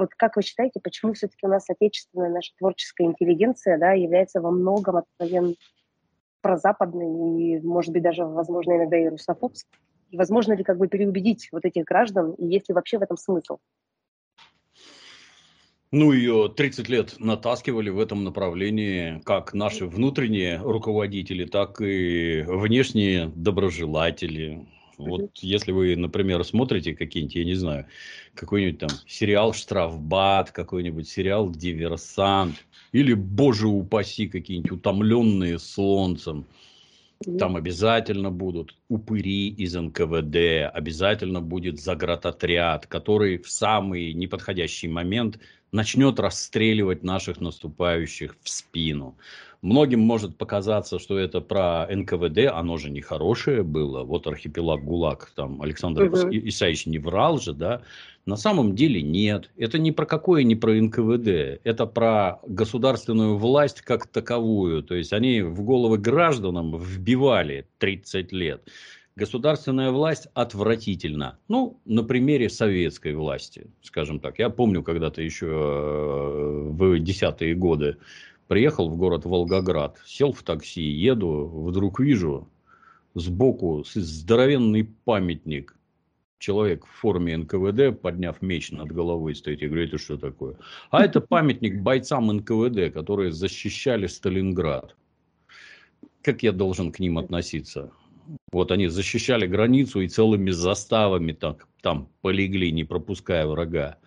вот как вы считаете, почему все-таки у нас отечественная наша творческая интеллигенция да, является во многом откровенно прозападной и, может быть, даже, возможно, иногда и русофобской? И возможно ли как бы переубедить вот этих граждан, и есть ли вообще в этом смысл? Ну, ее 30 лет натаскивали в этом направлении как наши внутренние руководители, так и внешние доброжелатели. Вот если вы, например, смотрите какие-нибудь, я не знаю, какой-нибудь там сериал «Штрафбат», какой-нибудь сериал «Диверсант», или, боже упаси, какие-нибудь «Утомленные солнцем», там обязательно будут упыри из НКВД, обязательно будет заградотряд, который в самый неподходящий момент начнет расстреливать наших наступающих в спину. Многим может показаться, что это про НКВД, оно же нехорошее было. Вот архипелаг ГУЛАГ, там Александр угу. Исаевич не врал же, да. На самом деле нет. Это не про какое, не про НКВД. Это про государственную власть как таковую. То есть они в головы гражданам вбивали 30 лет. Государственная власть отвратительна. Ну, на примере советской власти, скажем так. Я помню когда-то еще э, в десятые годы Приехал в город Волгоград, сел в такси, еду, вдруг вижу сбоку здоровенный памятник. Человек в форме НКВД, подняв меч над головой, стоит. Я говорю, это что такое? А это памятник бойцам НКВД, которые защищали Сталинград. Как я должен к ним относиться? Вот они защищали границу и целыми заставами там, там полегли, не пропуская врага.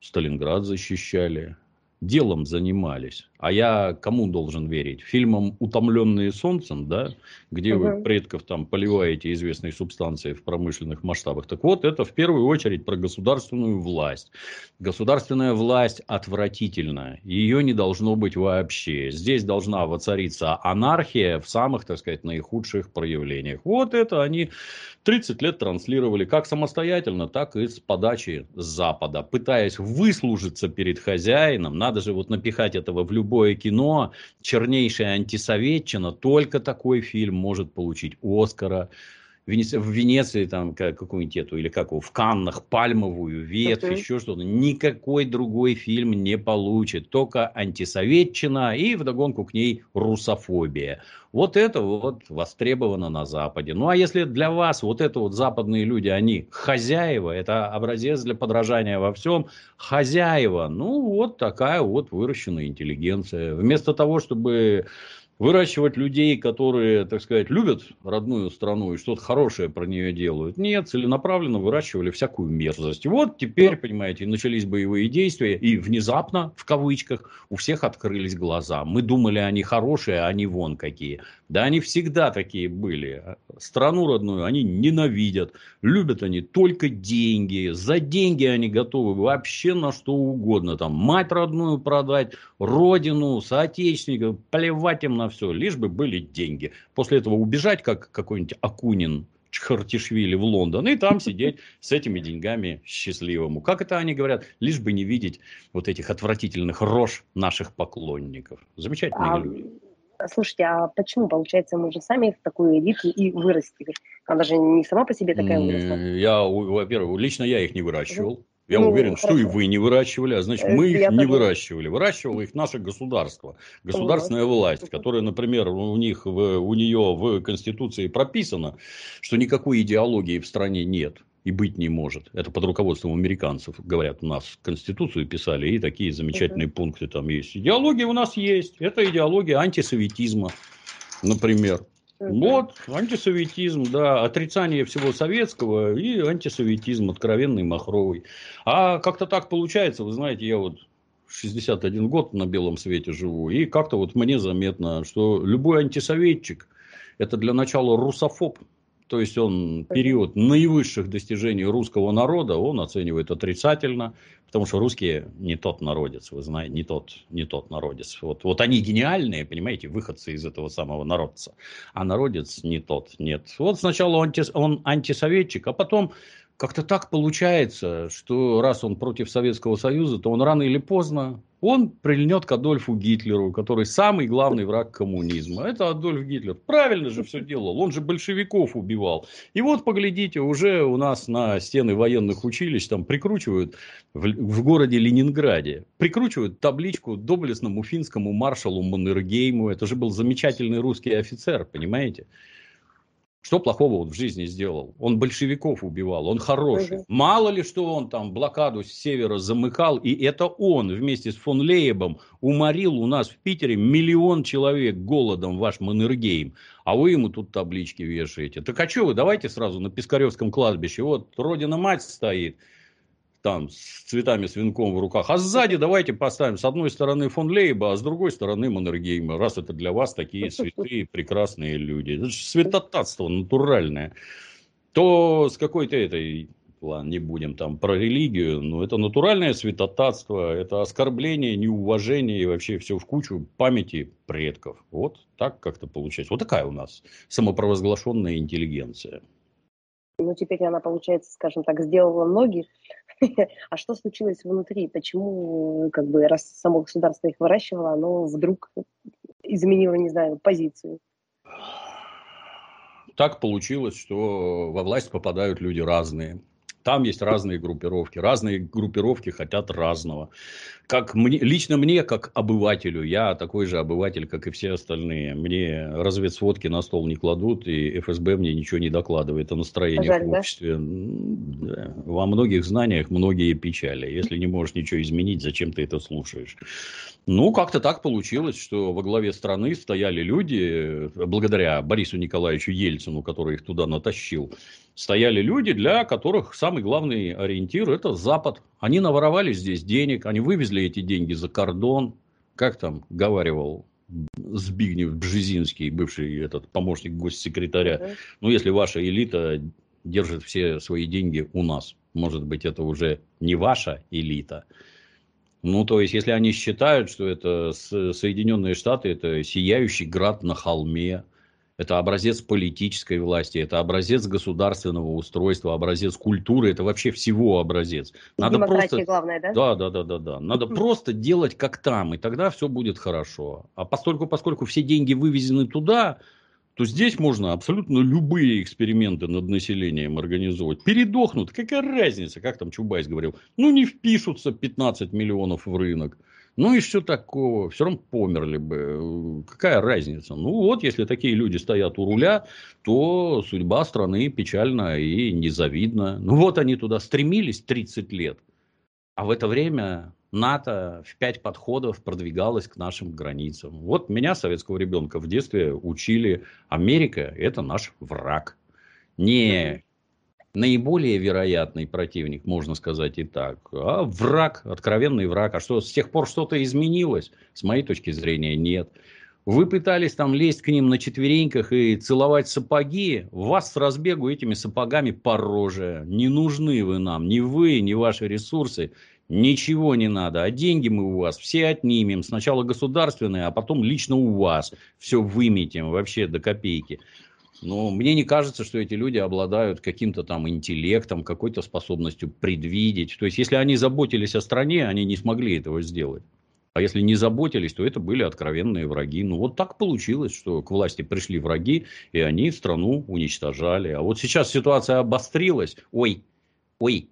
Сталинград защищали делом занимались. А я кому должен верить? Фильмам «Утомленные солнцем», да, где угу. вы предков там поливаете известной субстанцией в промышленных масштабах. Так вот, это в первую очередь про государственную власть. Государственная власть отвратительна. Ее не должно быть вообще. Здесь должна воцариться анархия в самых, так сказать, наихудших проявлениях. Вот это они 30 лет транслировали как самостоятельно, так и с подачи Запада, пытаясь выслужиться перед хозяином. Надо же вот напихать этого в любое кино. Чернейшая антисоветчина. Только такой фильм может получить Оскара в Венеции там какую-нибудь эту, или как в Каннах пальмовую ветвь, uh-huh. еще что-то. Никакой другой фильм не получит. Только антисоветчина и вдогонку к ней русофобия. Вот это вот востребовано на Западе. Ну а если для вас вот это вот западные люди, они хозяева, это образец для подражания во всем, хозяева, ну вот такая вот выращенная интеллигенция. Вместо того, чтобы выращивать людей, которые, так сказать, любят родную страну и что-то хорошее про нее делают. Нет, целенаправленно выращивали всякую мерзость. Вот теперь, понимаете, начались боевые действия, и внезапно, в кавычках, у всех открылись глаза. Мы думали, они хорошие, а они вон какие. Да они всегда такие были. Страну родную они ненавидят. Любят они только деньги. За деньги они готовы вообще на что угодно. Там мать родную продать, родину, соотечественников. Плевать им на все, лишь бы были деньги. После этого убежать, как какой-нибудь Акунин Чхартишвили в Лондон и там сидеть с этими деньгами счастливому. Как это они говорят? Лишь бы не видеть вот этих отвратительных рож наших поклонников. Замечательные а, люди. Слушайте, а почему, получается, мы же сами в такую элиту и вырастили? Она же не сама по себе такая выросла. Я, во-первых, лично я их не выращивал. Я ну, уверен, хорошо. что и вы не выращивали, а значит, мы их не выращивали. Выращивало их наше государство, государственная власть, которая, например, у них, в, у нее в Конституции прописано, что никакой идеологии в стране нет и быть не может. Это под руководством американцев, говорят, у нас Конституцию писали, и такие замечательные uh-huh. пункты там есть. Идеология у нас есть. Это идеология антисоветизма, например. Вот, антисоветизм, да, отрицание всего советского и антисоветизм откровенный, махровый. А как-то так получается, вы знаете, я вот 61 год на белом свете живу, и как-то вот мне заметно, что любой антисоветчик – это для начала русофоб, то есть он период наивысших достижений русского народа он оценивает отрицательно, потому что русские не тот народец, вы знаете, не тот, не тот народец. Вот, вот они гениальные, понимаете, выходцы из этого самого народца, а народец не тот, нет. Вот сначала он, он антисоветчик, а потом как-то так получается, что раз он против Советского Союза, то он рано или поздно, он прильнет к Адольфу Гитлеру, который самый главный враг коммунизма. Это Адольф Гитлер. Правильно же все делал. Он же большевиков убивал. И вот, поглядите, уже у нас на стены военных училищ там прикручивают в, в городе Ленинграде, прикручивают табличку доблестному финскому маршалу Маннергейму. Это же был замечательный русский офицер, понимаете? Что плохого он в жизни сделал? Он большевиков убивал, он хороший. Угу. Мало ли, что он там блокаду с севера замыкал, и это он вместе с фон Лейбом уморил у нас в Питере миллион человек голодом, ваш Маннергейм. А вы ему тут таблички вешаете. Так а что вы, давайте сразу на Пискаревском кладбище. Вот Родина-мать стоит, там с цветами, с венком в руках. А сзади давайте поставим с одной стороны фон Лейба, а с другой стороны Маннергейма, раз это для вас такие святые, прекрасные люди. Это же святотатство натуральное. То с какой-то этой, ладно, не будем там про религию, но это натуральное святотатство, это оскорбление, неуважение и вообще все в кучу памяти предков. Вот так как-то получается. Вот такая у нас самопровозглашенная интеллигенция. Ну, теперь она, получается, скажем так, сделала ноги А что случилось внутри? Почему, как бы, раз само государство их выращивало, оно вдруг изменило, не знаю, позицию? Так получилось, что во власть попадают люди разные. Там есть разные группировки. Разные группировки хотят разного. Как мне, лично мне, как обывателю, я такой же обыватель, как и все остальные. Мне разведсводки на стол не кладут, и ФСБ мне ничего не докладывает о настроении Жаль, в обществе. Да? Во многих знаниях многие печали. Если не можешь ничего изменить, зачем ты это слушаешь? Ну, как-то так получилось, что во главе страны стояли люди, благодаря Борису Николаевичу Ельцину, который их туда натащил, стояли люди, для которых самый главный ориентир – это Запад. Они наворовали здесь денег, они вывезли эти деньги за кордон. Как там говаривал Збигнев Бжезинский, бывший этот помощник госсекретаря. Ну, если ваша элита держит все свои деньги у нас, может быть, это уже не ваша элита, ну, то есть, если они считают, что это Соединенные Штаты, это сияющий град на холме, это образец политической власти, это образец государственного устройства, образец культуры, это вообще всего образец. Надо просто... главное, да? Да, да, да, да, да. Надо просто делать как там, и тогда все будет хорошо. А поскольку, поскольку все деньги вывезены туда, то здесь можно абсолютно любые эксперименты над населением организовывать. Передохнут, какая разница, как там Чубайс говорил. Ну, не впишутся 15 миллионов в рынок. Ну и все такого, все равно померли бы. Какая разница? Ну вот, если такие люди стоят у руля, то судьба страны печальна и незавидна. Ну вот они туда стремились 30 лет. А в это время НАТО в пять подходов продвигалось к нашим границам. Вот меня, советского ребенка, в детстве учили, Америка – это наш враг. Не наиболее вероятный противник, можно сказать и так, а враг, откровенный враг. А что, с тех пор что-то изменилось? С моей точки зрения, нет. Вы пытались там лезть к ним на четвереньках и целовать сапоги, вас с разбегу этими сапогами по роже. Не нужны вы нам, ни вы, ни ваши ресурсы. Ничего не надо, а деньги мы у вас все отнимем. Сначала государственные, а потом лично у вас. Все выметим вообще до копейки. Но мне не кажется, что эти люди обладают каким-то там интеллектом, какой-то способностью предвидеть. То есть, если они заботились о стране, они не смогли этого сделать. А если не заботились, то это были откровенные враги. Ну, вот так получилось, что к власти пришли враги, и они страну уничтожали. А вот сейчас ситуация обострилась. Ой, ой,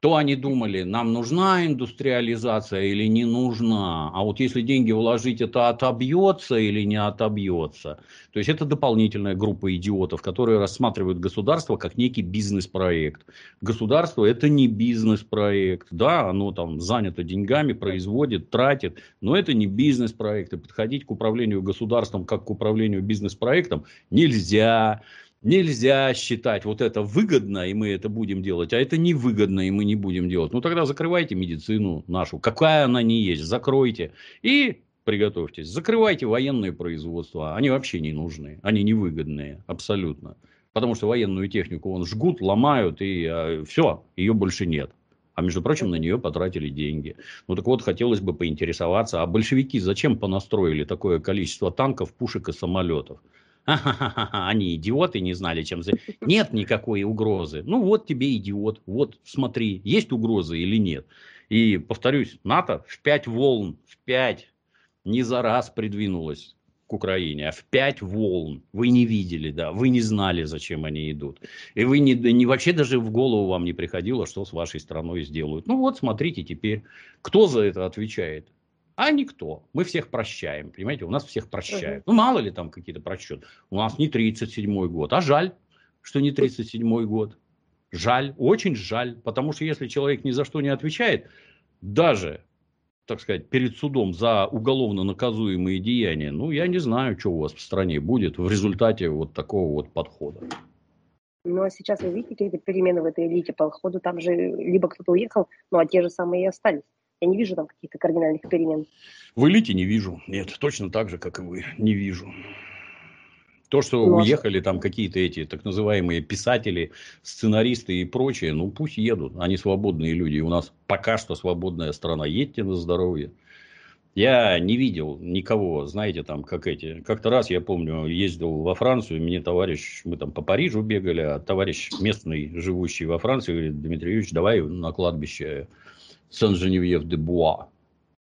то они думали, нам нужна индустриализация или не нужна, а вот если деньги вложить, это отобьется или не отобьется. То есть это дополнительная группа идиотов, которые рассматривают государство как некий бизнес-проект. Государство это не бизнес-проект, да, оно там занято деньгами, производит, тратит, но это не бизнес-проект. И подходить к управлению государством как к управлению бизнес-проектом нельзя. Нельзя считать вот это выгодно, и мы это будем делать, а это невыгодно, и мы не будем делать. Ну, тогда закрывайте медицину нашу, какая она не есть, закройте. И приготовьтесь, закрывайте военные производства, они вообще не нужны, они невыгодные, абсолютно. Потому что военную технику он жгут, ломают, и э, все, ее больше нет. А между прочим, на нее потратили деньги. Ну так вот, хотелось бы поинтересоваться, а большевики зачем понастроили такое количество танков, пушек и самолетов? Они идиоты, не знали, чем за... Нет никакой угрозы. Ну вот тебе идиот, вот смотри, есть угроза или нет. И повторюсь, НАТО в пять волн, в пять, не за раз придвинулась к Украине, а в пять волн. Вы не видели, да, вы не знали, зачем они идут. И вы не, не вообще даже в голову вам не приходило, что с вашей страной сделают. Ну вот, смотрите теперь, кто за это отвечает? А никто. Мы всех прощаем, понимаете, у нас всех прощают. Ну, мало ли там какие-то просчеты. У нас не 37-й год, а жаль, что не 37-й год. Жаль, очень жаль, потому что если человек ни за что не отвечает, даже так сказать, перед судом за уголовно наказуемые деяния, ну, я не знаю, что у вас в стране будет в результате вот такого вот подхода. Ну, а сейчас вы видите какие-то перемены в этой элите по ходу? Там же либо кто-то уехал, ну, а те же самые и остались. Я не вижу там каких-то кардинальных перемен. В элите не вижу. Нет, точно так же, как и вы, не вижу. То, что ну, а уехали там какие-то эти так называемые писатели, сценаристы и прочее, ну пусть едут. Они свободные люди. У нас пока что свободная страна. Едьте на здоровье. Я не видел никого, знаете, там, как эти. Как-то раз, я помню, ездил во Францию, мне товарищ, мы там по Парижу бегали, а товарищ местный, живущий во Франции, говорит, Дмитрий Юрьевич, давай на кладбище Сен-Женевьев-де-Буа.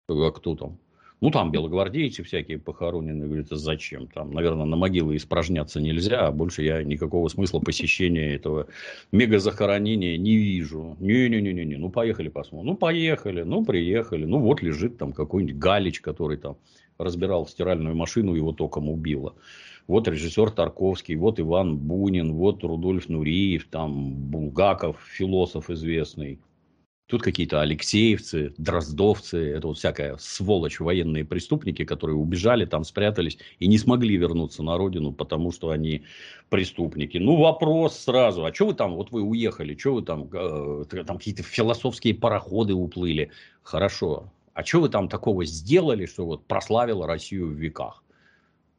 А кто там? Ну, там белогвардейцы всякие похоронены. Говорит, а зачем? Там, наверное, на могилы испражняться нельзя, а больше я никакого смысла посещения этого мегазахоронения не вижу. Не-не-не-не, ну, поехали посмотрим. Ну, поехали, ну, приехали. Ну, вот лежит там какой-нибудь Галич, который там разбирал стиральную машину, его током убило. Вот режиссер Тарковский, вот Иван Бунин, вот Рудольф Нуриев, там Булгаков, философ известный. Тут какие-то алексеевцы, дроздовцы, это вот всякая сволочь, военные преступники, которые убежали, там спрятались и не смогли вернуться на родину, потому что они преступники. Ну, вопрос сразу, а что вы там, вот вы уехали, что вы там, э, там какие-то философские пароходы уплыли. Хорошо, а что вы там такого сделали, что вот прославило Россию в веках?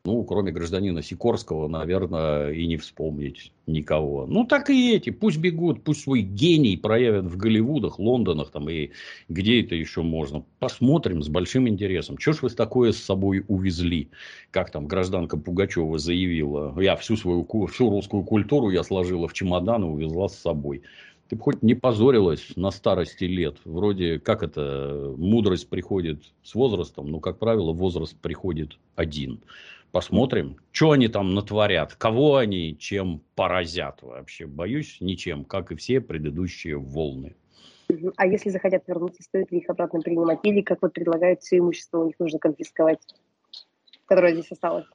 Ну, кроме гражданина Сикорского, наверное, и не вспомнить никого. Ну, так и эти. Пусть бегут, пусть свой гений проявят в Голливудах, Лондонах там и где это еще можно. Посмотрим с большим интересом. Что ж вы такое с собой увезли? Как там гражданка Пугачева заявила. Я всю свою всю русскую культуру я сложила в чемодан и увезла с собой. Ты бы хоть не позорилась на старости лет. Вроде, как это, мудрость приходит с возрастом, но, как правило, возраст приходит один. Посмотрим, что они там натворят, кого они чем поразят вообще. Боюсь, ничем, как и все предыдущие волны. А если захотят вернуться, стоит ли их обратно принимать? Или, как вот предлагают, все имущество у них нужно конфисковать, которое здесь осталось?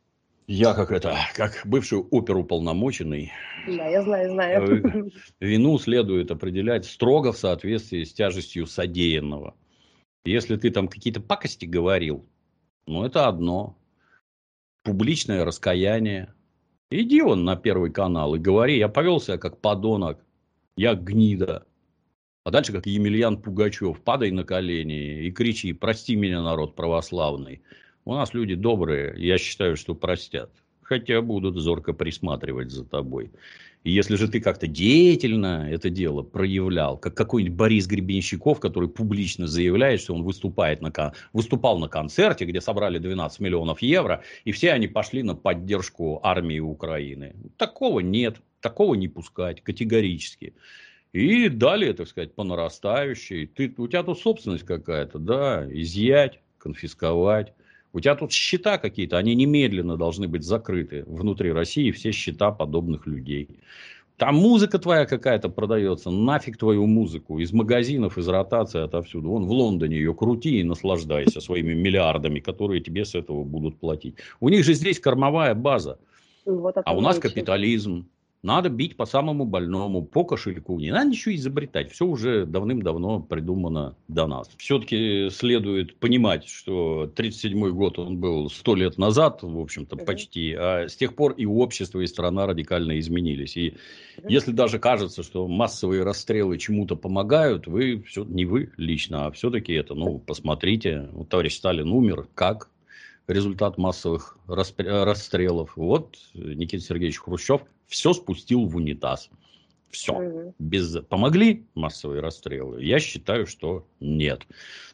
Я как это, как бывший оперуполномоченный. Да, я знаю, знаю. Э, вину следует определять строго в соответствии с тяжестью содеянного. Если ты там какие-то пакости говорил, ну это одно публичное раскаяние. Иди он на первый канал и говори, я повел себя как подонок, я гнида. А дальше, как Емельян Пугачев, падай на колени и кричи, прости меня, народ православный. У нас люди добрые, я считаю, что простят. Хотя будут зорко присматривать за тобой. И если же ты как-то деятельно это дело проявлял, как какой-нибудь Борис Гребенщиков, который публично заявляет, что он выступает на, выступал на концерте, где собрали 12 миллионов евро, и все они пошли на поддержку армии Украины. Такого нет, такого не пускать категорически. И далее, так сказать, по нарастающей. Ты, у тебя тут собственность какая-то, да, изъять, конфисковать. У тебя тут счета какие-то, они немедленно должны быть закрыты внутри России, все счета подобных людей. Там музыка твоя какая-то продается, нафиг твою музыку, из магазинов, из ротации, отовсюду. Вон в Лондоне ее крути и наслаждайся своими миллиардами, которые тебе с этого будут платить. У них же здесь кормовая база, вот а у нас капитализм. Надо бить по самому больному, по кошельку. Не надо ничего изобретать. Все уже давным-давно придумано до нас. Все-таки следует понимать, что 1937 год он был сто лет назад, в общем-то, почти. А с тех пор и общество, и страна радикально изменились. И если даже кажется, что массовые расстрелы чему-то помогают, вы все, не вы лично, а все-таки это, ну, посмотрите, вот товарищ Сталин умер, как? Результат массовых расстрелов. Вот Никита Сергеевич Хрущев все спустил в унитаз. Все. Без... Помогли массовые расстрелы? Я считаю, что нет.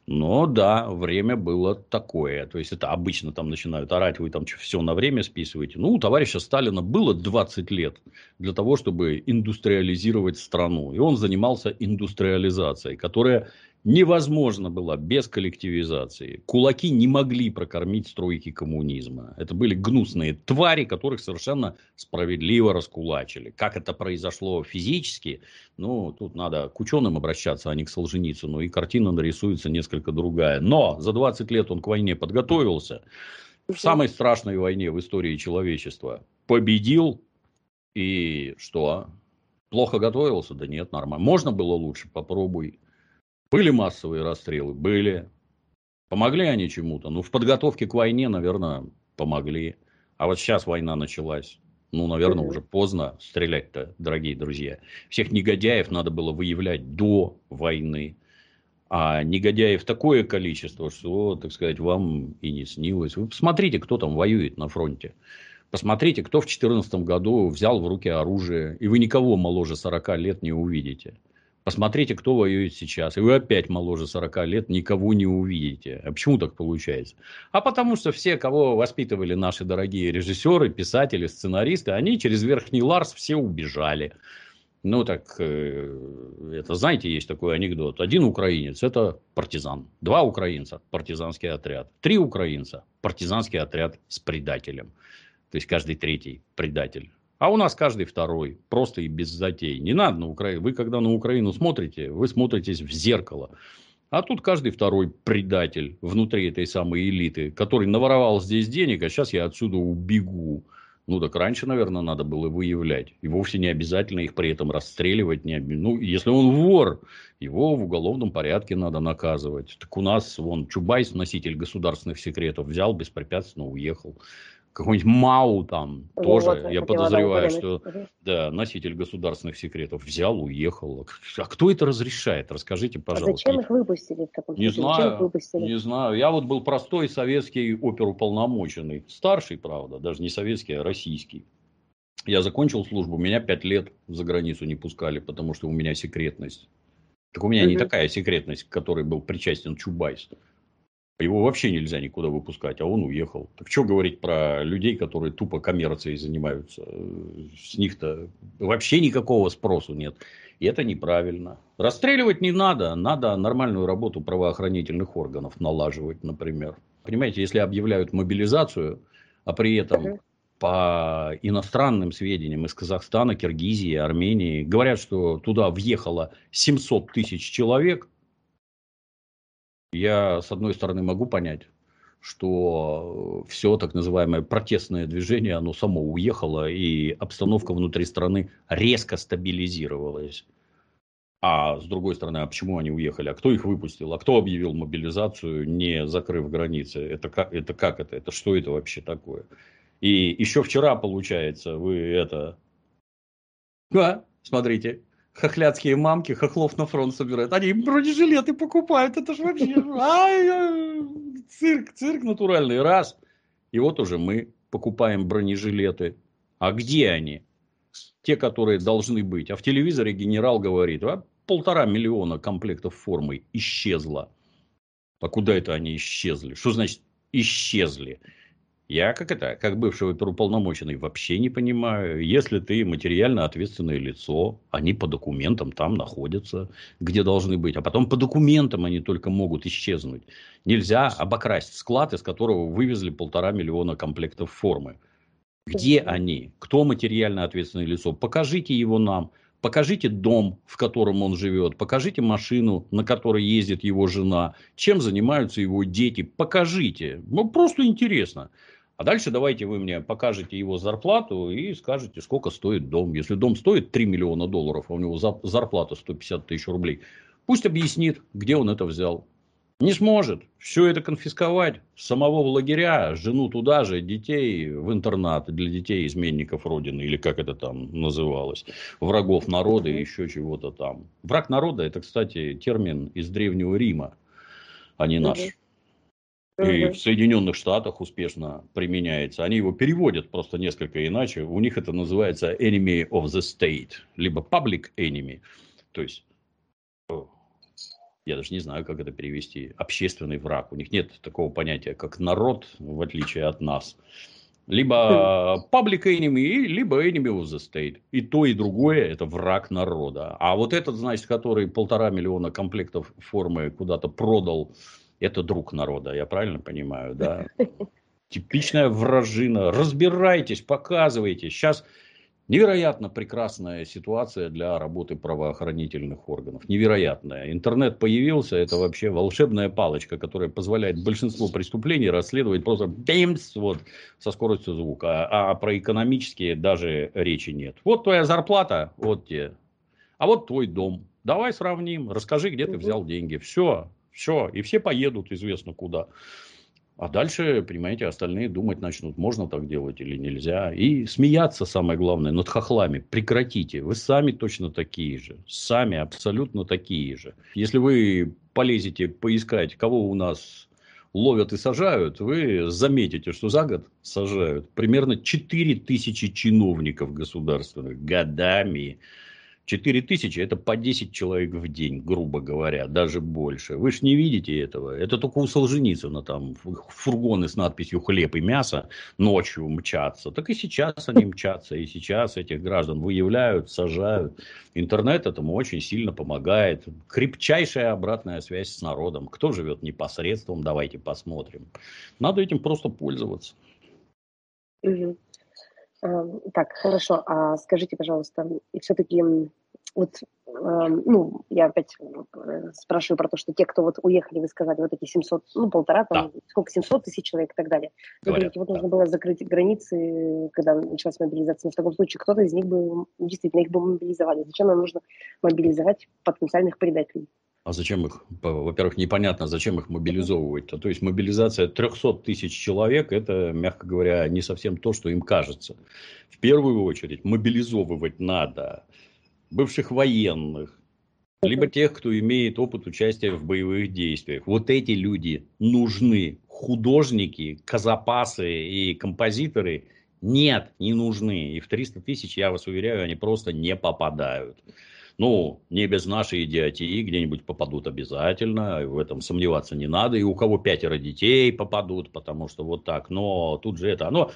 Но да, время было такое. То есть это обычно там начинают орать, вы там все на время списываете. Ну, у товарища Сталина было 20 лет для того, чтобы индустриализировать страну. И он занимался индустриализацией, которая невозможно было без коллективизации. Кулаки не могли прокормить стройки коммунизма. Это были гнусные твари, которых совершенно справедливо раскулачили. Как это произошло физически, ну, тут надо к ученым обращаться, а не к Солженицыну. И картина нарисуется несколько другая. Но за 20 лет он к войне подготовился. В самой страшной войне в истории человечества победил. И что? Плохо готовился? Да нет, нормально. Можно было лучше? Попробуй. Были массовые расстрелы? Были. Помогли они чему-то? Ну, в подготовке к войне, наверное, помогли. А вот сейчас война началась. Ну, наверное, уже поздно стрелять-то, дорогие друзья. Всех негодяев надо было выявлять до войны. А негодяев такое количество, что, так сказать, вам и не снилось. Вы посмотрите, кто там воюет на фронте. Посмотрите, кто в 2014 году взял в руки оружие. И вы никого моложе 40 лет не увидите. Посмотрите, кто воюет сейчас. И вы опять моложе 40 лет никого не увидите. А почему так получается? А потому что все, кого воспитывали наши дорогие режиссеры, писатели, сценаристы, они через Верхний Ларс все убежали. Ну так, э, это знаете, есть такой анекдот. Один украинец – это партизан. Два украинца – партизанский отряд. Три украинца – партизанский отряд с предателем. То есть, каждый третий предатель. А у нас каждый второй, просто и без затей. Не надо на Украину. Вы когда на Украину смотрите, вы смотритесь в зеркало. А тут каждый второй предатель внутри этой самой элиты, который наворовал здесь денег, а сейчас я отсюда убегу. Ну, так раньше, наверное, надо было выявлять. И вовсе не обязательно их при этом расстреливать. Не об... Ну, если он вор, его в уголовном порядке надо наказывать. Так у нас, вон, Чубайс, носитель государственных секретов, взял, беспрепятственно уехал какой-нибудь Мау там ну, тоже, вот, я подозреваю, что да, носитель государственных секретов взял, уехал. А кто это разрешает? Расскажите, пожалуйста. А зачем их выпустили не Знаю, не знаю. Я вот был простой советский оперуполномоченный. Старший, правда, даже не советский, а российский. Я закончил службу, меня пять лет за границу не пускали, потому что у меня секретность. Так у меня угу. не такая секретность, к которой был причастен Чубайс. Его вообще нельзя никуда выпускать, а он уехал. Так что говорить про людей, которые тупо коммерцией занимаются? С них-то вообще никакого спросу нет. И это неправильно. Расстреливать не надо. Надо нормальную работу правоохранительных органов налаживать, например. Понимаете, если объявляют мобилизацию, а при этом по иностранным сведениям из Казахстана, Киргизии, Армении говорят, что туда въехало 700 тысяч человек – я, с одной стороны, могу понять, что все так называемое протестное движение, оно само уехало, и обстановка внутри страны резко стабилизировалась. А с другой стороны, а почему они уехали? А кто их выпустил? А кто объявил мобилизацию, не закрыв границы? Это как это? Как это? это что это вообще такое? И еще вчера, получается, вы это... А, смотрите, хохлядские мамки хохлов на фронт собирают. Они бронежилеты покупают. Это же вообще... Цирк, цирк натуральный. Раз. И вот уже мы покупаем бронежилеты. А где они? Те, которые должны быть. А в телевизоре генерал говорит, а полтора миллиона комплектов формы исчезло. А куда это они исчезли? Что значит исчезли? Я как это, как бывший оперуполномоченный, вообще не понимаю. Если ты материально ответственное лицо, они по документам там находятся, где должны быть. А потом по документам они только могут исчезнуть. Нельзя обокрасть склад, из которого вывезли полтора миллиона комплектов формы. Где они? Кто материально ответственное лицо? Покажите его нам. Покажите дом, в котором он живет. Покажите машину, на которой ездит его жена. Чем занимаются его дети. Покажите. Ну, просто интересно. А дальше давайте вы мне покажете его зарплату и скажете, сколько стоит дом. Если дом стоит 3 миллиона долларов, а у него зарплата 150 тысяч рублей, пусть объяснит, где он это взял. Не сможет все это конфисковать. Самого в лагеря, жену туда же, детей в интернат для детей изменников Родины, или как это там называлось, врагов народа и еще чего-то там. Враг народа, это, кстати, термин из Древнего Рима, а не наш. И в Соединенных Штатах успешно применяется. Они его переводят просто несколько иначе. У них это называется enemy of the state, либо public enemy. То есть, я даже не знаю, как это перевести, общественный враг. У них нет такого понятия, как народ, в отличие от нас. Либо public enemy, либо enemy of the state. И то, и другое – это враг народа. А вот этот, значит, который полтора миллиона комплектов формы куда-то продал это друг народа, я правильно понимаю, да? Типичная вражина. Разбирайтесь, показывайте. Сейчас невероятно прекрасная ситуация для работы правоохранительных органов. Невероятная. Интернет появился, это вообще волшебная палочка, которая позволяет большинство преступлений расследовать просто бимс, вот, со скоростью звука. А, а про экономические даже речи нет. Вот твоя зарплата, вот тебе. А вот твой дом. Давай сравним. Расскажи, где ты взял деньги. Все. Все, и все поедут известно куда. А дальше, понимаете, остальные думать начнут, можно так делать или нельзя. И смеяться, самое главное, над хохлами. Прекратите. Вы сами точно такие же. Сами абсолютно такие же. Если вы полезете поискать, кого у нас ловят и сажают, вы заметите, что за год сажают примерно 4 тысячи чиновников государственных годами. 4 тысячи – это по 10 человек в день, грубо говоря, даже больше. Вы же не видите этого. Это только у Солженицына там фургоны с надписью «хлеб и мясо» ночью мчатся. Так и сейчас они мчатся. И сейчас этих граждан выявляют, сажают. Интернет этому очень сильно помогает. Крепчайшая обратная связь с народом. Кто живет непосредством, давайте посмотрим. Надо этим просто пользоваться. Угу. Так, хорошо. А скажите, пожалуйста, все-таки вот, ну, я опять э, спрашиваю про то, что те, кто вот уехали, вы сказали, вот эти 700, ну, полтора, там, да. сколько, 700 тысяч человек и так далее. Вы говорите, вот да. нужно было закрыть границы, когда началась мобилизация. Но в таком случае кто-то из них бы, действительно, их бы мобилизовали. Зачем нам нужно мобилизовать потенциальных предателей? А зачем их? Во-первых, непонятно, зачем их мобилизовывать. -то. то есть мобилизация 300 тысяч человек, это, мягко говоря, не совсем то, что им кажется. В первую очередь мобилизовывать надо бывших военных, либо тех, кто имеет опыт участия в боевых действиях. Вот эти люди нужны. Художники, казапасы и композиторы нет, не нужны. И в 300 тысяч, я вас уверяю, они просто не попадают. Ну, не без нашей идиотии где-нибудь попадут обязательно, в этом сомневаться не надо. И у кого пятеро детей попадут, потому что вот так. Но тут же это, оно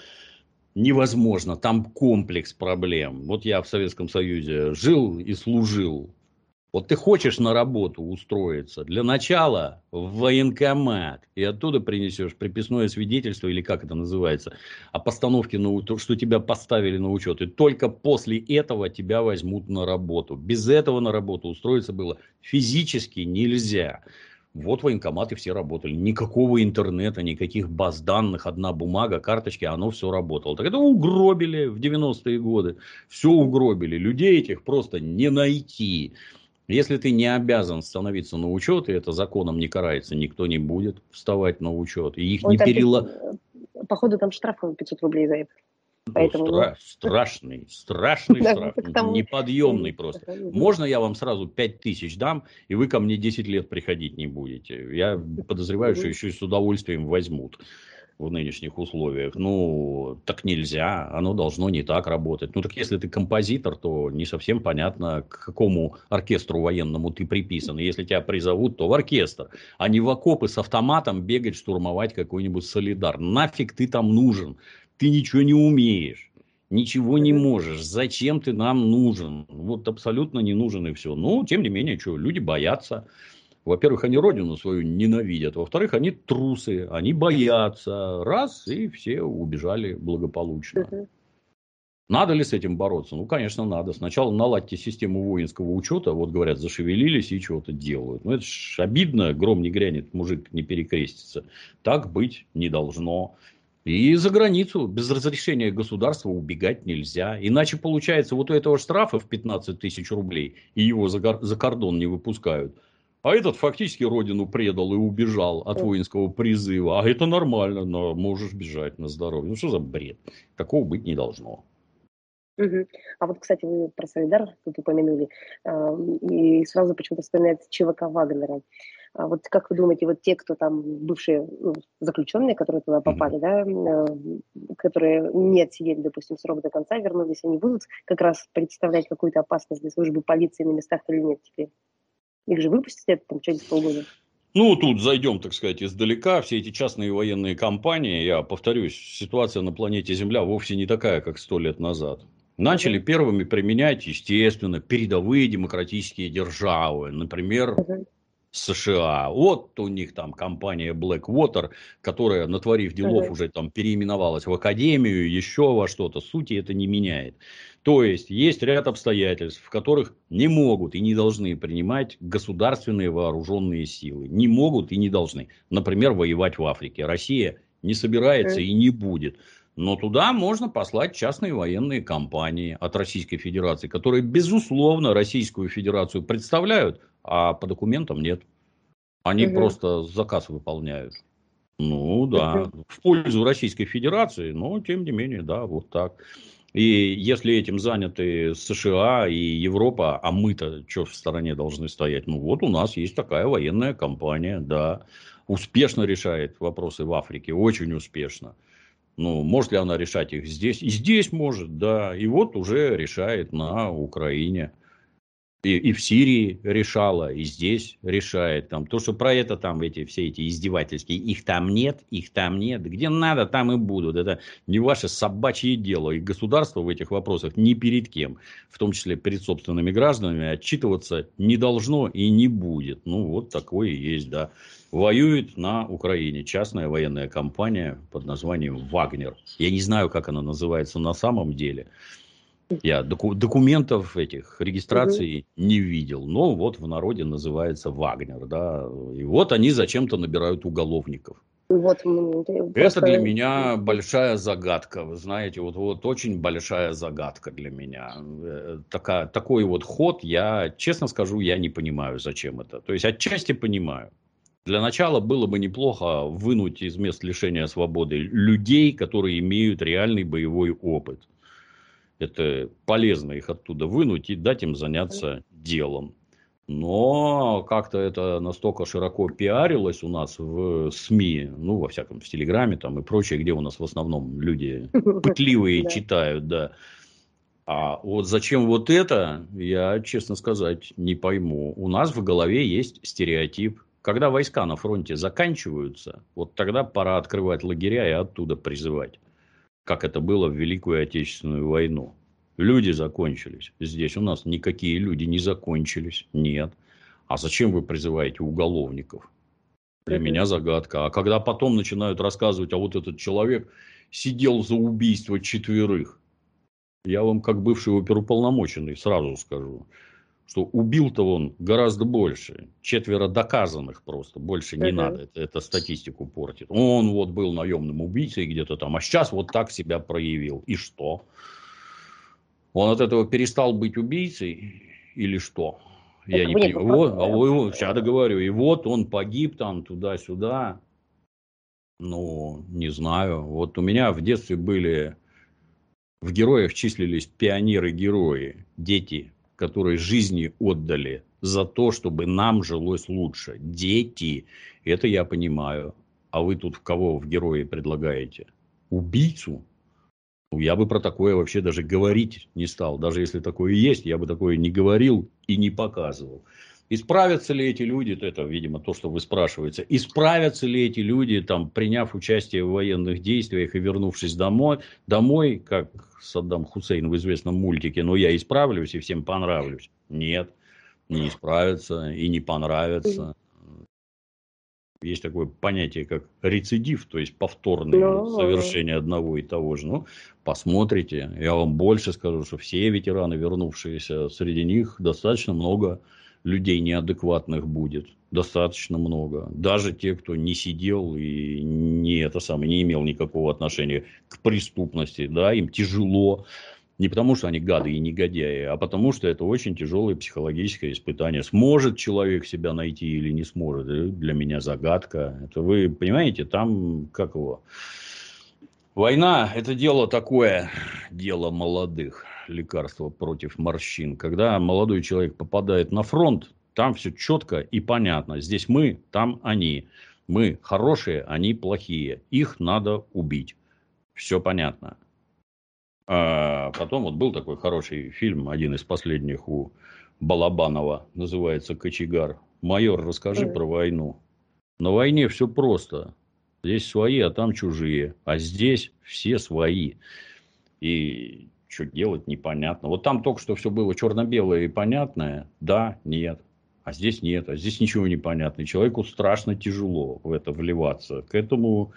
невозможно, там комплекс проблем. Вот я в Советском Союзе жил и служил. Вот ты хочешь на работу устроиться, для начала в военкомат, и оттуда принесешь приписное свидетельство, или как это называется, о постановке, на, что тебя поставили на учет. И только после этого тебя возьмут на работу. Без этого на работу устроиться было физически нельзя. Вот военкоматы все работали. Никакого интернета, никаких баз данных, одна бумага, карточки, оно все работало. Так это угробили в 90-е годы. Все угробили. Людей этих просто не найти. Если ты не обязан становиться на учет, и это законом не карается, никто не будет вставать на учет. И их Он не перела... Э, походу там штраф 500 рублей за это. Ну, Поэтому... Стра- страшный, страшный штраф, неподъемный просто. Можно я вам сразу 5 тысяч дам, и вы ко мне 10 лет приходить не будете? Я подозреваю, что еще и с удовольствием возьмут в нынешних условиях. Ну, так нельзя, оно должно не так работать. Ну, так если ты композитор, то не совсем понятно, к какому оркестру военному ты приписан. Если тебя призовут, то в оркестр, а не в окопы с автоматом бегать, штурмовать какой-нибудь солидар. Нафиг ты там нужен? Ты ничего не умеешь. Ничего не можешь. Зачем ты нам нужен? Вот абсолютно не нужен и все. Но, тем не менее, что, люди боятся. Во-первых, они родину свою ненавидят. Во-вторых, они трусы, они боятся. Раз, и все убежали благополучно. Надо ли с этим бороться? Ну, конечно, надо. Сначала наладьте систему воинского учета. Вот, говорят, зашевелились и чего-то делают. Ну, это ж обидно. Гром не грянет, мужик не перекрестится. Так быть не должно. И за границу без разрешения государства убегать нельзя. Иначе получается вот у этого штрафа в 15 тысяч рублей, и его за, за кордон не выпускают. А этот фактически родину предал и убежал от воинского призыва. А это нормально, но можешь бежать на здоровье. Ну что за бред? Такого быть не должно. Угу. А вот, кстати, вы про Солидар тут упомянули, и сразу почему-то вспоминается ЧВК Вагнера. А вот как вы думаете, вот те, кто там бывшие ну, заключенные, которые туда попали, mm-hmm. да, э, которые не отсидели, допустим, срок до конца, вернулись, они будут как раз представлять какую-то опасность для службы полиции на местах или нет теперь? Их же выпустят там через полгода. Ну, тут зайдем, так сказать, издалека. Все эти частные военные компании, я повторюсь, ситуация на планете Земля вовсе не такая, как сто лет назад. Начали первыми применять, естественно, передовые демократические державы. Например, США. Вот у них там компания Blackwater, которая, натворив делов, uh-huh. уже там переименовалась в Академию, еще во что-то. Сути это не меняет. То есть, есть ряд обстоятельств, в которых не могут и не должны принимать государственные вооруженные силы. Не могут и не должны. Например, воевать в Африке. Россия не собирается и не будет. Но туда можно послать частные военные компании от Российской Федерации, которые, безусловно, Российскую Федерацию представляют, а по документам нет. Они угу. просто заказ выполняют. Ну да, в пользу Российской Федерации, но тем не менее, да, вот так. И если этим заняты США и Европа, а мы-то что в стороне должны стоять? Ну вот у нас есть такая военная компания, да, успешно решает вопросы в Африке, очень успешно. Ну, может ли она решать их здесь? И здесь может, да. И вот уже решает на Украине и, и в Сирии решала, и здесь решает. Там, то, что про это там эти, все эти издевательские, их там нет, их там нет. Где надо, там и будут. Это не ваше собачье дело. И государство в этих вопросах ни перед кем, в том числе перед собственными гражданами, отчитываться не должно и не будет. Ну, вот такое и есть, да. Воюет на Украине частная военная компания под названием «Вагнер». Я не знаю, как она называется на самом деле. Я доку- документов этих регистраций угу. не видел. Но вот в народе называется Вагнер. Да? И вот они зачем-то набирают уголовников. Вот, просто... Это для меня большая загадка. Вы знаете, вот, вот очень большая загадка для меня. Э, такая, такой вот ход, я, честно скажу, я не понимаю, зачем это. То есть, отчасти понимаю. Для начала было бы неплохо вынуть из мест лишения свободы людей, которые имеют реальный боевой опыт это полезно их оттуда вынуть и дать им заняться делом. Но как-то это настолько широко пиарилось у нас в СМИ, ну, во всяком, в Телеграме там и прочее, где у нас в основном люди пытливые читают, да. А вот зачем вот это, я, честно сказать, не пойму. У нас в голове есть стереотип. Когда войска на фронте заканчиваются, вот тогда пора открывать лагеря и оттуда призывать как это было в Великую Отечественную войну. Люди закончились. Здесь у нас никакие люди не закончились. Нет. А зачем вы призываете уголовников? Для меня загадка. А когда потом начинают рассказывать, а вот этот человек сидел за убийство четверых. Я вам, как бывший оперуполномоченный, сразу скажу, что убил-то он гораздо больше. Четверо доказанных просто. Больше не uh-huh. надо. Это, это статистику портит. Он вот был наемным убийцей где-то там, а сейчас вот так себя проявил. И что? Он от этого перестал быть убийцей или что? Я так не понимаю. Вот, а вы, сейчас договорю. И вот он погиб там туда-сюда. Ну, не знаю. Вот у меня в детстве были... В героях числились пионеры-герои. Дети которые жизни отдали за то, чтобы нам жилось лучше. Дети, это я понимаю. А вы тут кого в герои предлагаете? Убийцу? Ну, я бы про такое вообще даже говорить не стал. Даже если такое есть, я бы такое не говорил и не показывал. Исправятся ли эти люди, это, видимо, то, что вы спрашиваете, исправятся ли эти люди, там, приняв участие в военных действиях и вернувшись домой, домой, как Саддам Хусейн в известном мультике, но я исправлюсь и всем понравлюсь. Нет, не исправятся и не понравятся. Есть такое понятие, как рецидив, то есть повторное no. Ну, совершение одного и того же. Ну, посмотрите. Я вам больше скажу, что все ветераны, вернувшиеся, среди них достаточно много людей неадекватных будет достаточно много. Даже те, кто не сидел и не, это самое, не имел никакого отношения к преступности, да, им тяжело. Не потому, что они гады и негодяи, а потому, что это очень тяжелое психологическое испытание. Сможет человек себя найти или не сможет, для меня загадка. Это вы понимаете, там как его... Война – это дело такое, дело молодых лекарство против морщин. Когда молодой человек попадает на фронт, Там все четко и понятно. Здесь мы, там они. Мы хорошие, они плохие. Их надо убить. Все понятно. А потом вот был такой хороший фильм, один из последних у Балабанова, называется «Кочегар». Майор, расскажи про войну. На войне все просто. Здесь свои, а там чужие. А здесь все свои. И что делать, непонятно. Вот там только что все было черно-белое и понятное. Да, нет. А здесь нет. А здесь ничего не понятно. Человеку страшно тяжело в это вливаться. К этому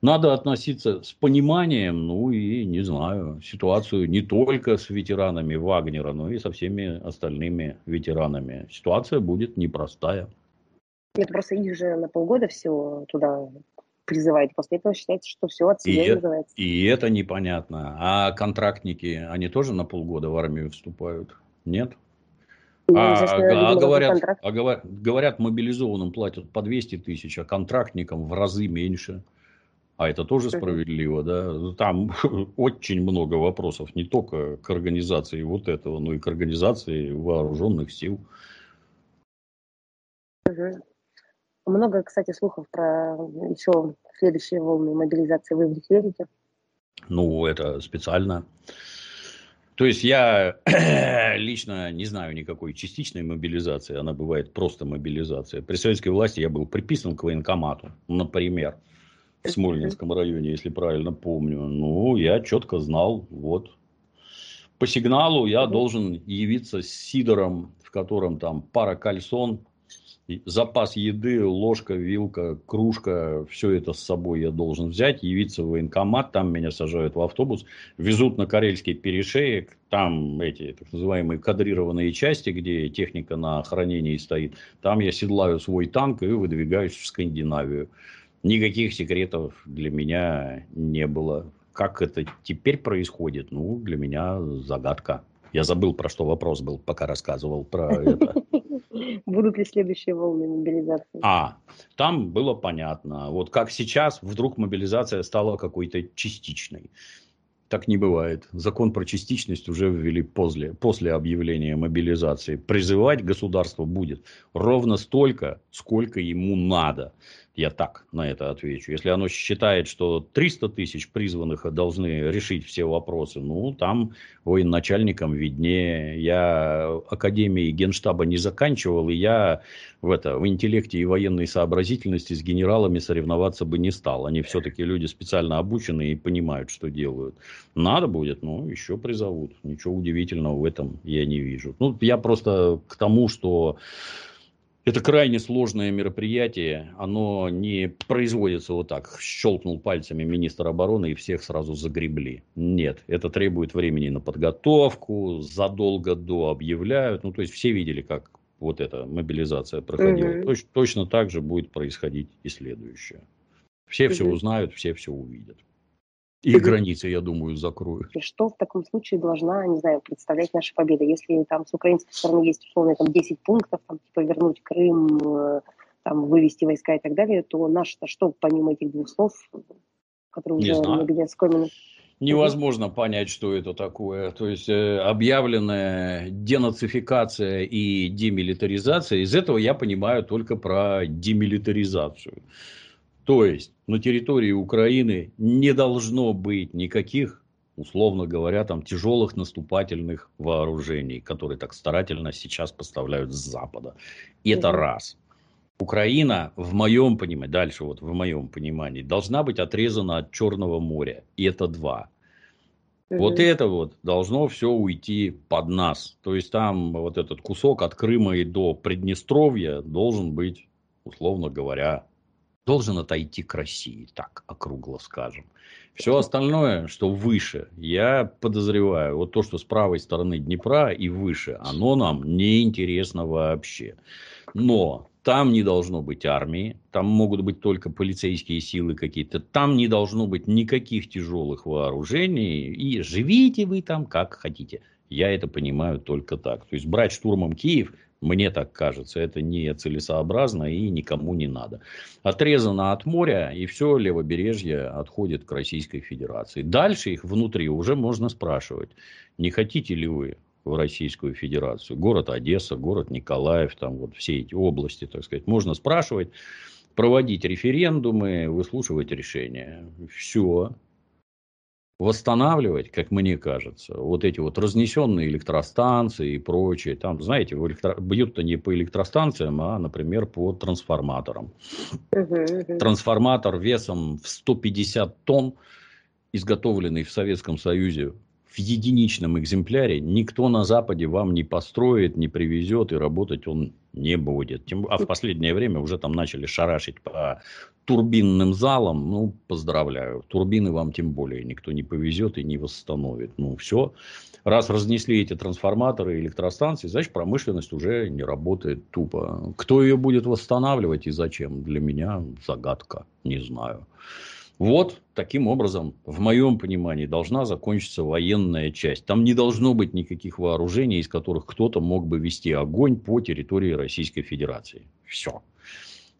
надо относиться с пониманием, ну и, не знаю, ситуацию не только с ветеранами Вагнера, но и со всеми остальными ветеранами. Ситуация будет непростая. Нет, просто их же на полгода всего туда призывает. После этого считается, что все от себя и называется. И это непонятно. А контрактники, они тоже на полгода в армию вступают? Нет? Ну, а, а, а, говорят, а говорят, мобилизованным платят по 200 тысяч, а контрактникам в разы меньше. А это тоже справедливо, да? Там очень много вопросов, не только к организации вот этого, но и к организации вооруженных сил. Угу. Много, кстати, слухов про еще следующие волны мобилизации. Вы в них верите? Ну, это специально. То есть я лично не знаю никакой частичной мобилизации, она бывает просто мобилизация. При советской власти я был приписан к военкомату, например, в Смольнинском районе, если правильно помню. Ну, я четко знал, вот. По сигналу я должен явиться с сидором, в котором там пара кальсон, запас еды, ложка, вилка, кружка, все это с собой я должен взять, явиться в военкомат, там меня сажают в автобус, везут на Карельский перешеек, там эти так называемые кадрированные части, где техника на хранении стоит, там я седлаю свой танк и выдвигаюсь в Скандинавию. Никаких секретов для меня не было. Как это теперь происходит, ну, для меня загадка. Я забыл, про что вопрос был, пока рассказывал про это. Будут ли следующие волны мобилизации? А, там было понятно. Вот как сейчас вдруг мобилизация стала какой-то частичной. Так не бывает. Закон про частичность уже ввели после, после объявления мобилизации. Призывать государство будет ровно столько, сколько ему надо. Я так на это отвечу. Если оно считает, что 300 тысяч призванных должны решить все вопросы, ну, там военачальникам виднее. Я Академии Генштаба не заканчивал, и я в, это, в интеллекте и военной сообразительности с генералами соревноваться бы не стал. Они все-таки люди специально обученные и понимают, что делают. Надо будет, ну, еще призовут. Ничего удивительного в этом я не вижу. Ну, я просто к тому, что это крайне сложное мероприятие, оно не производится вот так, щелкнул пальцами министр обороны и всех сразу загребли. Нет, это требует времени на подготовку, задолго до объявляют. Ну, то есть все видели, как вот эта мобилизация проходила. Угу. Точ, точно так же будет происходить и следующее. Все угу. все узнают, все все увидят. И границы, я думаю, закроют. И что в таком случае должна, не знаю, представлять наша победа? Если там с украинской стороны есть условно там 10 пунктов, там, типа вернуть Крым, э, там, вывести войска и так далее, то наш-то что помимо этих двух слов, которые не уже знаю. Невозможно понять, что это такое. То есть э, объявленная денацификация и демилитаризация, из этого я понимаю только про демилитаризацию. То есть на территории Украины не должно быть никаких, условно говоря, там тяжелых наступательных вооружений, которые так старательно сейчас поставляют с Запада. И это раз. Украина, в моем понимании, дальше вот в моем понимании, должна быть отрезана от Черного моря. И это два. Угу. Вот это вот должно все уйти под нас. То есть там вот этот кусок от Крыма и до Приднестровья должен быть, условно говоря, должен отойти к России, так округло скажем. Все остальное, что выше, я подозреваю, вот то, что с правой стороны Днепра и выше, оно нам не интересно вообще. Но там не должно быть армии, там могут быть только полицейские силы какие-то, там не должно быть никаких тяжелых вооружений, и живите вы там как хотите. Я это понимаю только так. То есть брать штурмом Киев мне так кажется, это не целесообразно и никому не надо. Отрезано от моря, и все левобережье отходит к Российской Федерации. Дальше их внутри уже можно спрашивать, не хотите ли вы в Российскую Федерацию. Город Одесса, город Николаев, там вот все эти области, так сказать, можно спрашивать, проводить референдумы, выслушивать решения. Все восстанавливать, как мне кажется, вот эти вот разнесенные электростанции и прочее. Там, знаете, электро... бьют-то не по электростанциям, а, например, по трансформаторам. Трансформатор весом в 150 тонн, изготовленный в Советском Союзе в единичном экземпляре никто на Западе вам не построит, не привезет, и работать он не будет. Тем, а в последнее время уже там начали шарашить по турбинным залам. Ну, поздравляю. Турбины вам тем более никто не повезет и не восстановит. Ну, все. Раз разнесли эти трансформаторы и электростанции, значит, промышленность уже не работает тупо. Кто ее будет восстанавливать и зачем? Для меня загадка. Не знаю. Вот таким образом, в моем понимании, должна закончиться военная часть. Там не должно быть никаких вооружений, из которых кто-то мог бы вести огонь по территории Российской Федерации. Все.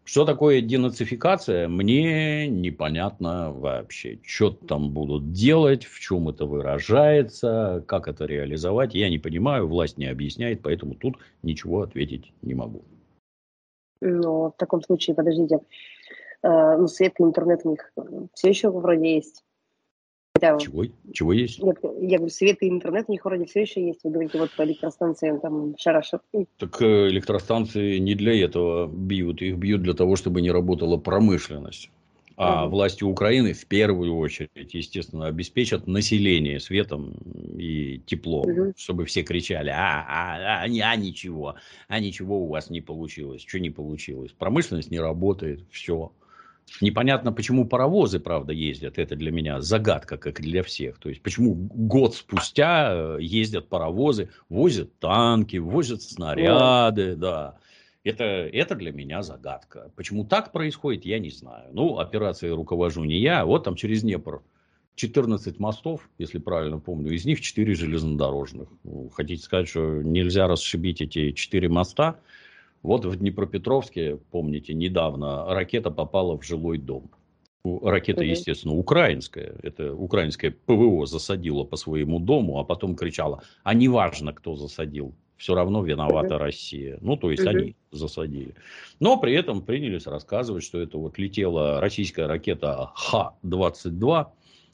Что такое денацификация, мне непонятно вообще. Что там будут делать, в чем это выражается, как это реализовать, я не понимаю, власть не объясняет, поэтому тут ничего ответить не могу. Ну, в таком случае, подождите, ну, свет и интернет у них все еще вроде есть. Хотя, Чего? Чего есть? Нет, я говорю, свет и интернет у них вроде все еще есть. Вы говорите, вот по электростанциям там шарашат. Так э, электростанции не для этого бьют. Их бьют для того, чтобы не работала промышленность. А угу. власти Украины в первую очередь, естественно, обеспечат население светом и теплом, угу. чтобы все кричали, а, а, а, а ничего, а ничего у вас не получилось. Что не получилось? Промышленность не работает, все. Непонятно, почему паровозы, правда, ездят. Это для меня загадка, как и для всех. То есть, почему год спустя э, ездят паровозы, возят танки, возят снаряды, да. Это, это для меня загадка. Почему так происходит, я не знаю. Ну, операцией руковожу не я. Вот там через Днепр 14 мостов, если правильно помню. Из них 4 железнодорожных. Хотите сказать, что нельзя расшибить эти 4 моста? Вот в Днепропетровске, помните, недавно ракета попала в жилой дом. Ракета, естественно, украинская. Это украинское ПВО засадило по своему дому, а потом кричала, а неважно, кто засадил, все равно виновата Россия. Ну, то есть, они засадили. Но при этом принялись рассказывать, что это вот летела российская ракета Х-22,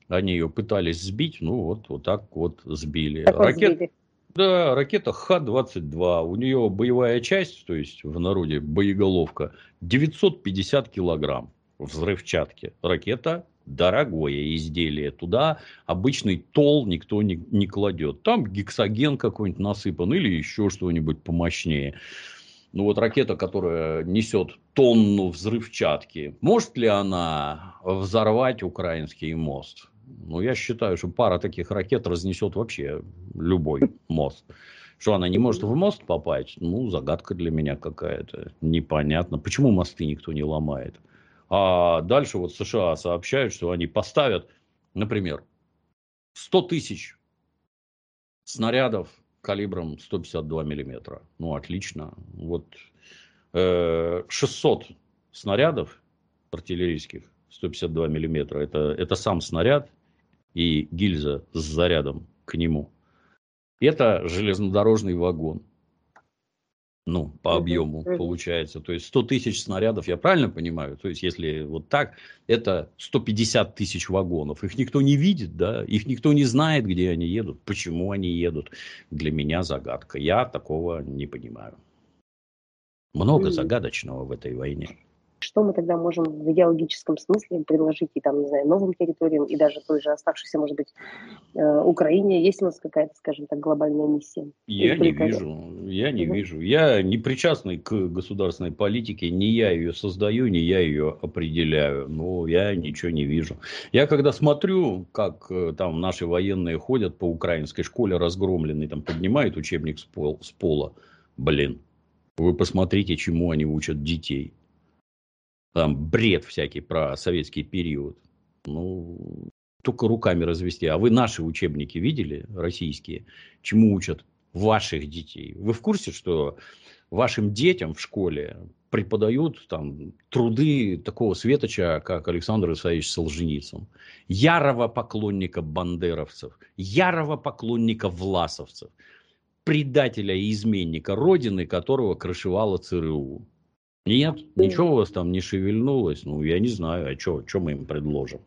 они ее пытались сбить, ну, вот, вот так вот сбили. Ракет... Да, ракета Х-22. У нее боевая часть, то есть в народе боеголовка, 950 килограмм взрывчатки. Ракета дорогое изделие. Туда обычный тол никто не, не кладет. Там гексоген какой-нибудь насыпан или еще что-нибудь помощнее. Ну вот ракета, которая несет тонну взрывчатки, может ли она взорвать украинский мост? Ну, я считаю, что пара таких ракет разнесет вообще любой мост. Что она не может в мост попасть? Ну, загадка для меня какая-то. Непонятно. Почему мосты никто не ломает? А дальше вот США сообщают, что они поставят, например, 100 тысяч снарядов калибром 152 миллиметра. Ну, отлично. Вот э, 600 снарядов артиллерийских 152 миллиметра. Это, это сам снаряд и гильза с зарядом к нему. Это железнодорожный вагон. Ну, по объему получается. То есть 100 тысяч снарядов, я правильно понимаю? То есть, если вот так, это 150 тысяч вагонов. Их никто не видит, да? Их никто не знает, где они едут, почему они едут. Для меня загадка. Я такого не понимаю. Много загадочного в этой войне что мы тогда можем в идеологическом смысле предложить и там, не знаю, новым территориям, и даже той же оставшейся, может быть, э, Украине? Есть у нас какая-то, скажем так, глобальная миссия? Я не вижу, я не вижу. Я не причастный к государственной политике, не я ее создаю, не я ее определяю, но я ничего не вижу. Я когда смотрю, как э, там наши военные ходят по украинской школе разгромленные, там поднимают учебник с пола, блин, вы посмотрите, чему они учат детей там бред всякий про советский период. Ну, только руками развести. А вы наши учебники видели, российские, чему учат ваших детей? Вы в курсе, что вашим детям в школе преподают там труды такого светоча, как Александр Исаевич Солженицын, ярого поклонника бандеровцев, ярого поклонника власовцев. предателя и изменника Родины, которого крышевала ЦРУ. Нет, ничего у вас там не шевельнулось. Ну, я не знаю, а что мы им предложим.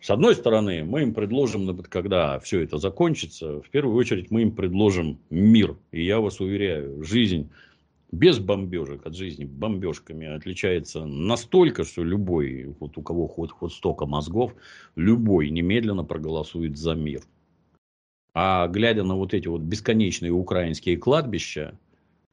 С одной стороны, мы им предложим, когда все это закончится, в первую очередь мы им предложим мир. И я вас уверяю, жизнь без бомбежек от жизни бомбежками отличается настолько, что любой, вот у кого хоть, хоть столько мозгов, любой немедленно проголосует за мир. А глядя на вот эти вот бесконечные украинские кладбища,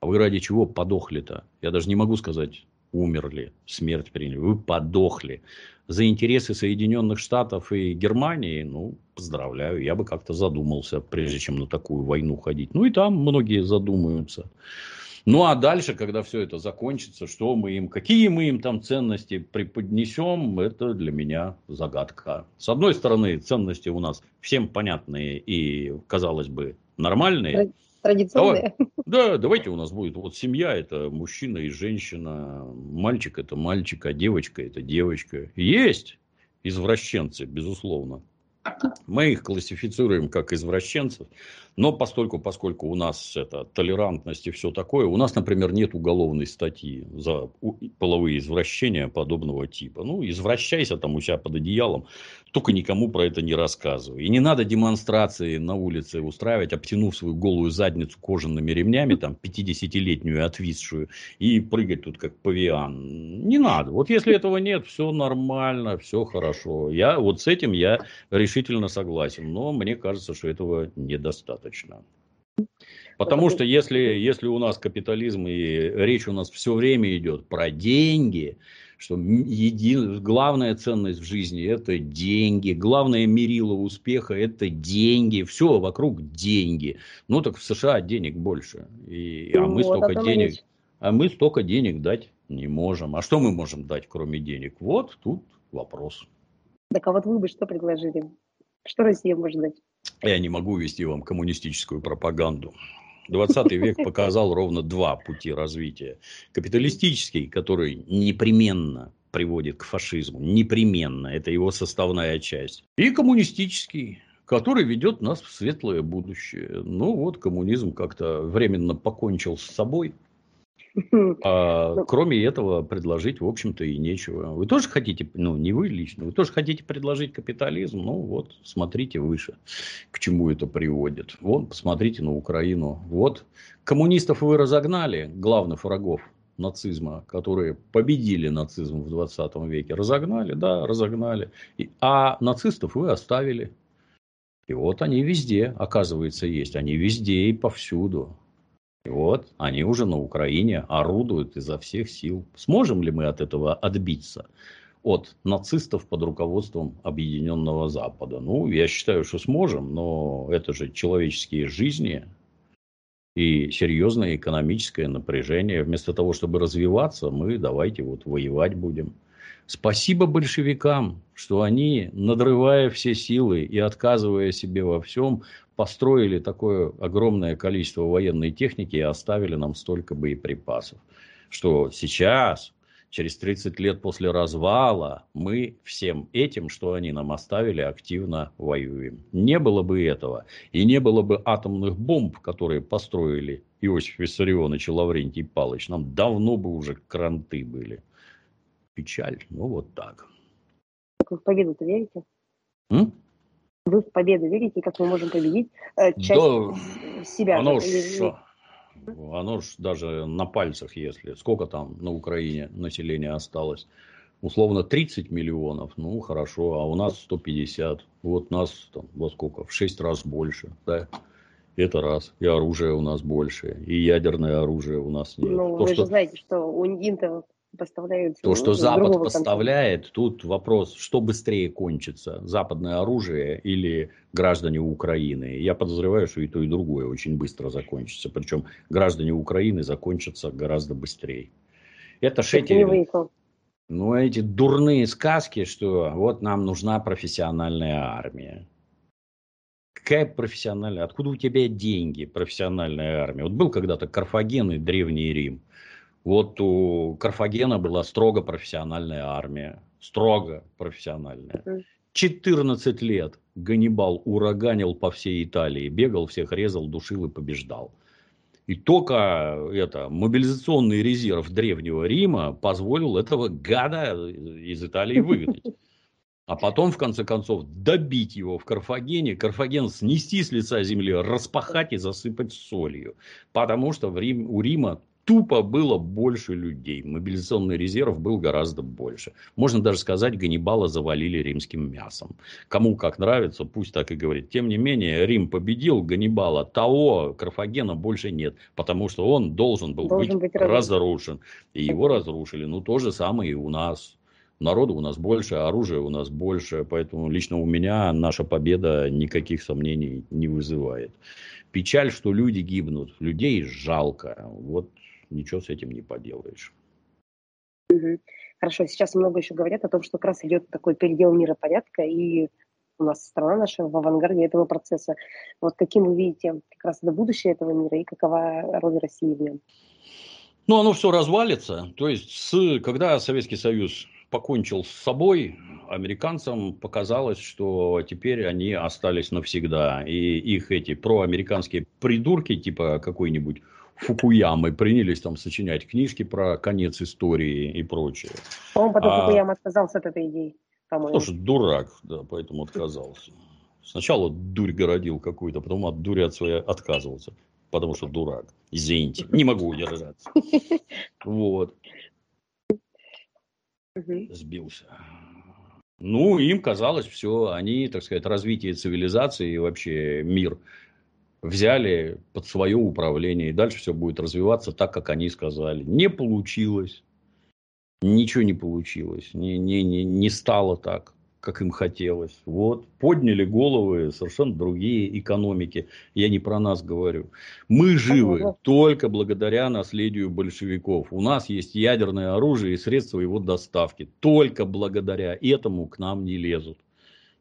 а вы ради чего подохли-то? Я даже не могу сказать, умерли, смерть приняли. Вы подохли. За интересы Соединенных Штатов и Германии, ну, поздравляю, я бы как-то задумался, прежде чем на такую войну ходить. Ну, и там многие задумаются. Ну, а дальше, когда все это закончится, что мы им, какие мы им там ценности преподнесем, это для меня загадка. С одной стороны, ценности у нас всем понятные и, казалось бы, нормальные. Традиционные. Да, давайте у нас будет вот семья это мужчина и женщина, мальчик это мальчик, а девочка это девочка. Есть извращенцы, безусловно. Мы их классифицируем как извращенцев, но постольку, поскольку у нас это толерантность и все такое, у нас, например, нет уголовной статьи за половые извращения подобного типа. Ну, извращайся там у себя под одеялом, только никому про это не рассказывай. И не надо демонстрации на улице устраивать, обтянув свою голую задницу кожаными ремнями, там, 50-летнюю отвисшую, и прыгать тут как павиан. Не надо. Вот если этого нет, все нормально, все хорошо. Я вот с этим я решительно согласен, но мне кажется, что этого недостаточно. Потому что если, если у нас капитализм и речь у нас все время идет про деньги, что един... главная ценность в жизни – это деньги, главное мерило успеха – это деньги, все вокруг деньги. Ну, так в США денег больше, и... а мы вот, столько денег, а мы столько денег дать не можем. А что мы можем дать, кроме денег? Вот тут вопрос. Так а вот вы бы что предложили? Что Россия может дать? Я не могу вести вам коммунистическую пропаганду. 20 век показал ровно два пути развития. Капиталистический, который непременно приводит к фашизму, непременно, это его составная часть. И коммунистический, который ведет нас в светлое будущее. Ну вот, коммунизм как-то временно покончил с собой – а, ну. кроме этого, предложить, в общем-то, и нечего. Вы тоже хотите, ну, не вы лично, вы тоже хотите предложить капитализм? Ну, вот, смотрите выше, к чему это приводит. Вот, посмотрите на Украину. Вот, коммунистов вы разогнали, главных врагов нацизма, которые победили нацизм в 20 веке. Разогнали, да, разогнали. И, а нацистов вы оставили. И вот они везде, оказывается, есть. Они везде и повсюду. И вот они уже на Украине орудуют изо всех сил. Сможем ли мы от этого отбиться? От нацистов под руководством Объединенного Запада. Ну, я считаю, что сможем, но это же человеческие жизни и серьезное экономическое напряжение. Вместо того, чтобы развиваться, мы давайте вот воевать будем. Спасибо большевикам, что они, надрывая все силы и отказывая себе во всем, построили такое огромное количество военной техники и оставили нам столько боеприпасов. Что сейчас, через 30 лет после развала, мы всем этим, что они нам оставили, активно воюем. Не было бы этого, и не было бы атомных бомб, которые построили Иосиф Виссарионович и Лаврентий Павлович, нам давно бы уже кранты были. Печаль, ну вот так. Как вы в победу-то верите? М? Вы в победу верите, как мы можем победить э, часть да, себя? Оно ж, оно ж даже на пальцах, если. Сколько там на Украине населения осталось? Условно 30 миллионов, ну хорошо, а у нас 150. Вот нас там во сколько? В 6 раз больше. Да? Это раз. И оружие у нас больше. И ядерное оружие у нас нет. Ну, То, вы что... же знаете, что у Интел поставляют... То, что Запад поставляет, конца. тут вопрос, что быстрее кончится, западное оружие или граждане Украины. Я подозреваю, что и то, и другое очень быстро закончится. Причем граждане Украины закончатся гораздо быстрее. Это шети... Ну, эти дурные сказки, что вот нам нужна профессиональная армия. Какая профессиональная? Откуда у тебя деньги, профессиональная армия? Вот был когда-то Карфаген и Древний Рим. Вот у Карфагена была строго профессиональная армия. Строго профессиональная. 14 лет Ганнибал ураганил по всей Италии, бегал, всех резал, душил и побеждал. И только это, мобилизационный резерв Древнего Рима позволил этого гада из Италии выгнать. А потом, в конце концов, добить его в Карфагене, Карфаген снести с лица земли, распахать и засыпать солью. Потому что в Рим, у Рима тупо было больше людей. Мобилизационный резерв был гораздо больше. Можно даже сказать, Ганнибала завалили римским мясом. Кому как нравится, пусть так и говорит. Тем не менее, Рим победил Ганнибала. Того Карфагена больше нет. Потому что он должен был должен быть, быть разрушен. И его разрушили. Ну, то же самое и у нас. Народу у нас больше, оружия у нас больше. Поэтому лично у меня наша победа никаких сомнений не вызывает. Печаль, что люди гибнут. Людей жалко. Вот ничего с этим не поделаешь. Хорошо, сейчас много еще говорят о том, что как раз идет такой передел мира порядка, и у нас страна наша в авангарде этого процесса. Вот каким вы видите как раз это будущее этого мира и какова роль России в нем? Ну, оно все развалится. То есть, с, когда Советский Союз покончил с собой, американцам показалось, что теперь они остались навсегда. И их эти проамериканские придурки, типа какой-нибудь Фукуямы принялись там сочинять книжки про конец истории и прочее. По-моему, потом а... Фукуяма отказался от этой идеи. Потому что дурак, да, поэтому отказался. Сначала дурь городил какую-то, потом от дури от своей отказывался. Потому что дурак. Извините, не могу удержаться. Вот. Сбился. Ну, им казалось все, они, так сказать, развитие цивилизации и вообще мир взяли под свое управление, и дальше все будет развиваться так, как они сказали. Не получилось. Ничего не получилось. Не, не, не, не стало так, как им хотелось. Вот. Подняли головы совершенно другие экономики. Я не про нас говорю. Мы живы ага. только благодаря наследию большевиков. У нас есть ядерное оружие и средства его доставки. Только благодаря этому к нам не лезут.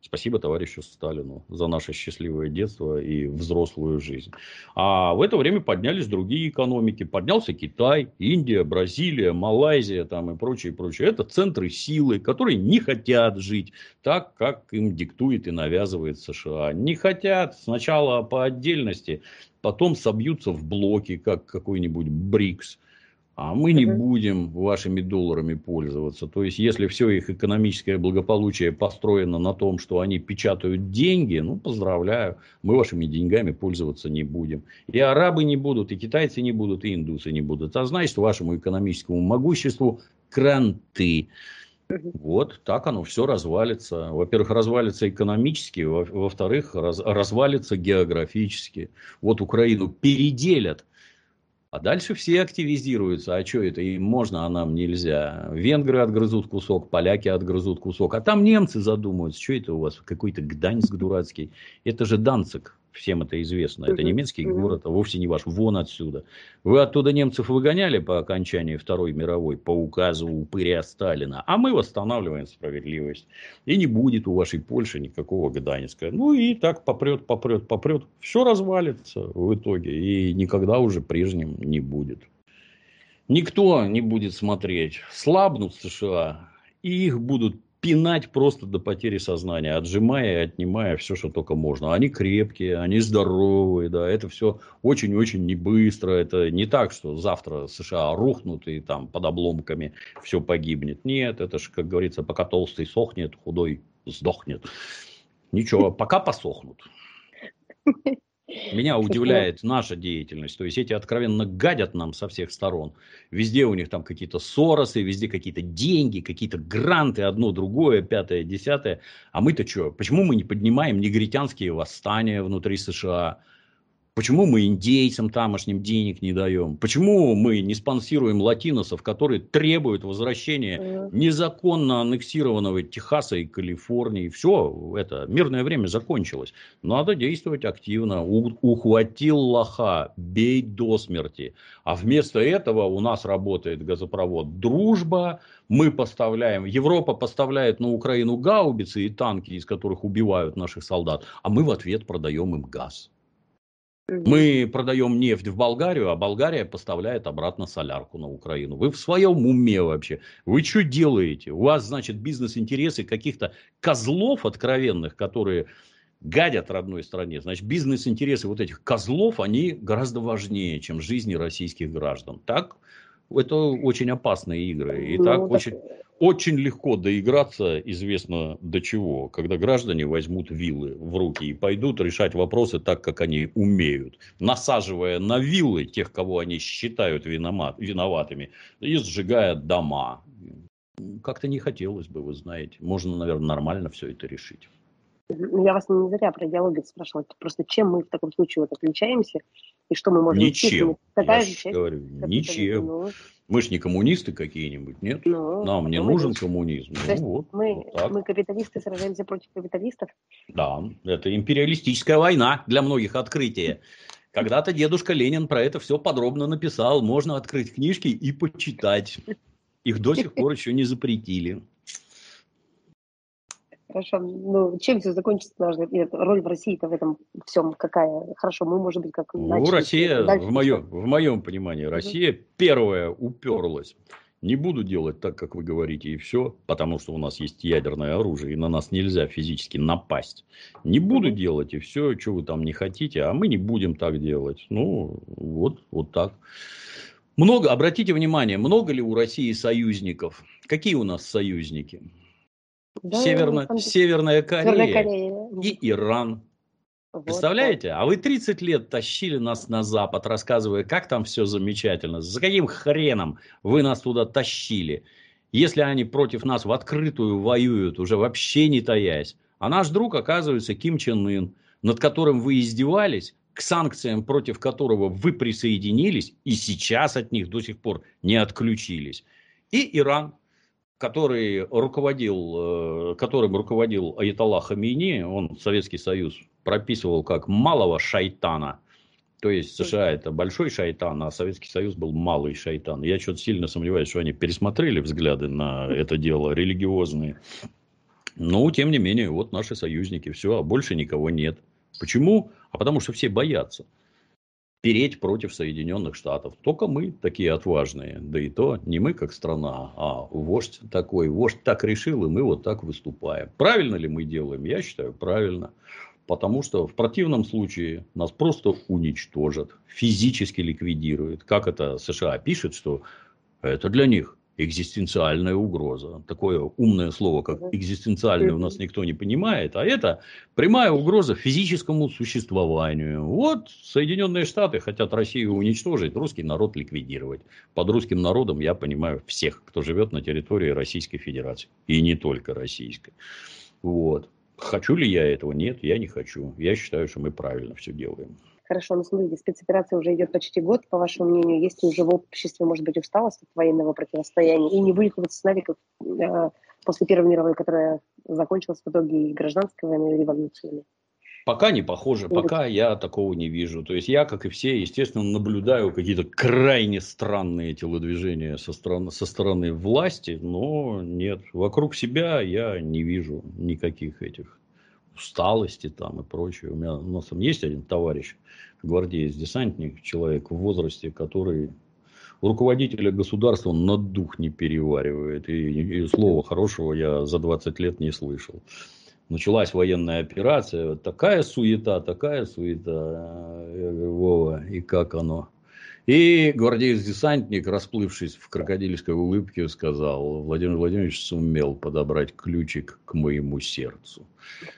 Спасибо товарищу Сталину за наше счастливое детство и взрослую жизнь. А в это время поднялись другие экономики. Поднялся Китай, Индия, Бразилия, Малайзия там и прочее, прочее. Это центры силы, которые не хотят жить так, как им диктует и навязывает США. Не хотят сначала по отдельности, потом собьются в блоки, как какой-нибудь БРИКС а мы не будем вашими долларами пользоваться. То есть, если все их экономическое благополучие построено на том, что они печатают деньги, ну, поздравляю, мы вашими деньгами пользоваться не будем. И арабы не будут, и китайцы не будут, и индусы не будут. А значит, вашему экономическому могуществу кранты. Вот так оно все развалится. Во-первых, развалится экономически, во-вторых, раз, развалится географически. Вот Украину переделят а дальше все активизируются. А что это? Им можно, а нам нельзя. Венгры отгрызут кусок, поляки отгрызут кусок. А там немцы задумаются. Что это у вас? Какой-то Гданьск дурацкий. Это же Данцик всем это известно. Это немецкий город, а вовсе не ваш. Вон отсюда. Вы оттуда немцев выгоняли по окончании Второй мировой по указу упыря Сталина, а мы восстанавливаем справедливость. И не будет у вашей Польши никакого Гданьска. Ну и так попрет, попрет, попрет. Все развалится в итоге. И никогда уже прежним не будет. Никто не будет смотреть. Слабнут США, и их будут пинать просто до потери сознания, отжимая и отнимая все, что только можно. Они крепкие, они здоровые, да, это все очень-очень не быстро. Это не так, что завтра США рухнут и там под обломками все погибнет. Нет, это же, как говорится, пока толстый сохнет, худой сдохнет. Ничего, пока посохнут. Меня удивляет наша деятельность. То есть эти откровенно гадят нам со всех сторон. Везде у них там какие-то соросы, везде какие-то деньги, какие-то гранты, одно, другое, пятое, десятое. А мы-то что? Почему мы не поднимаем негритянские восстания внутри США? Почему мы индейцам тамошним денег не даем? Почему мы не спонсируем латиносов, которые требуют возвращения незаконно аннексированного Техаса и Калифорнии? Все, это мирное время закончилось. Надо действовать активно. У, ухватил лоха, бей до смерти. А вместо этого у нас работает газопровод «Дружба». Мы поставляем, Европа поставляет на Украину гаубицы и танки, из которых убивают наших солдат, а мы в ответ продаем им газ. Мы продаем нефть в Болгарию, а Болгария поставляет обратно солярку на Украину. Вы в своем уме вообще? Вы что делаете? У вас, значит, бизнес-интересы каких-то козлов откровенных, которые гадят родной стране. Значит, бизнес-интересы вот этих козлов, они гораздо важнее, чем жизни российских граждан. Так? Это очень опасные игры. И ну, так, так очень, очень легко доиграться, известно до чего, когда граждане возьмут виллы в руки и пойдут решать вопросы так, как они умеют, насаживая на виллы тех, кого они считают виноватыми, и сжигая дома. Как-то не хотелось бы, вы знаете. Можно, наверное, нормально все это решить. Ну, я вас не зря про идеологию спрашивала. Просто чем мы в таком случае вот отличаемся и что мы можем... Ничем. Какая же часть? Говорю, ничем. Ну, мы же не коммунисты какие-нибудь, нет? Ну, Нам не нужен коммунизм. То ну, вот, мы, вот мы капиталисты сражаемся против капиталистов? Да, это империалистическая война для многих открытие. Когда-то дедушка Ленин про это все подробно написал. Можно открыть книжки и почитать. Их до сих пор еще не запретили. Хорошо. Ну, чем все закончится, и роль в России-то в этом всем какая? Хорошо, мы, может быть, как... Ну, Россия, в моем, в моем понимании, Россия угу. первая уперлась. Не буду делать так, как вы говорите, и все, потому что у нас есть ядерное оружие, и на нас нельзя физически напасть. Не буду делать, и все, что вы там не хотите, а мы не будем так делать. Ну, вот, вот так. Много, обратите внимание, много ли у России союзников? Какие у нас союзники? Да, Северно, Северная Корея, Корея и Иран. Вот, Представляете? А вы 30 лет тащили нас на Запад, рассказывая, как там все замечательно. За каким хреном вы нас туда тащили? Если они против нас в открытую воюют, уже вообще не таясь. А наш друг, оказывается, Ким Чен Ын, над которым вы издевались, к санкциям против которого вы присоединились, и сейчас от них до сих пор не отключились. И Иран, который руководил, э, которым руководил Аятолла Хамини, он Советский Союз прописывал как малого шайтана. То есть США это большой шайтан, а Советский Союз был малый шайтан. Я что-то сильно сомневаюсь, что они пересмотрели взгляды на это дело религиозные. Но, тем не менее, вот наши союзники, все, а больше никого нет. Почему? А потому что все боятся переть против Соединенных Штатов. Только мы такие отважные. Да и то не мы как страна, а вождь такой. Вождь так решил, и мы вот так выступаем. Правильно ли мы делаем? Я считаю, правильно. Потому что в противном случае нас просто уничтожат, физически ликвидируют. Как это США пишет, что это для них экзистенциальная угроза. Такое умное слово, как экзистенциальный, у нас никто не понимает, а это прямая угроза физическому существованию. Вот Соединенные Штаты хотят Россию уничтожить, русский народ ликвидировать. Под русским народом я понимаю всех, кто живет на территории Российской Федерации. И не только российской. Вот. Хочу ли я этого? Нет, я не хочу. Я считаю, что мы правильно все делаем. Хорошо, ну смотрите, спецоперация уже идет почти год, по вашему мнению. Есть ли уже в обществе, может быть, усталость от военного противостояния? И не будет ли сценарий, как э, после Первой мировой, которая закончилась в итоге гражданской войной и революцией? Пока не похоже, пока я такого не вижу. То есть я, как и все, естественно, наблюдаю какие-то крайне странные телодвижения со стороны, со стороны власти, но нет, вокруг себя я не вижу никаких этих усталости там и прочее. У меня у нас там есть один товарищ, гвардеец-десантник, человек в возрасте, который руководителя государства на дух не переваривает. И, и слова хорошего я за 20 лет не слышал. Началась военная операция, такая суета, такая суета. Говорю, Вова, и как оно? И гвардеец-десантник, расплывшись в крокодильской улыбке, сказал, Владимир Владимирович сумел подобрать ключик к моему сердцу.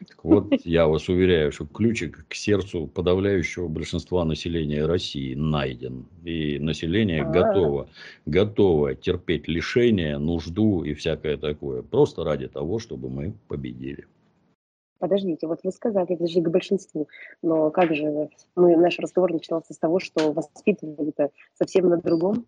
Так вот, я вас уверяю, что ключик к сердцу подавляющего большинства населения России найден. И население готово, готово терпеть лишения, нужду и всякое такое. Просто ради того, чтобы мы победили. Подождите, вот вы сказали, же к большинству, но как же мы, наш разговор начинался с того, что воспитывали это совсем на другом?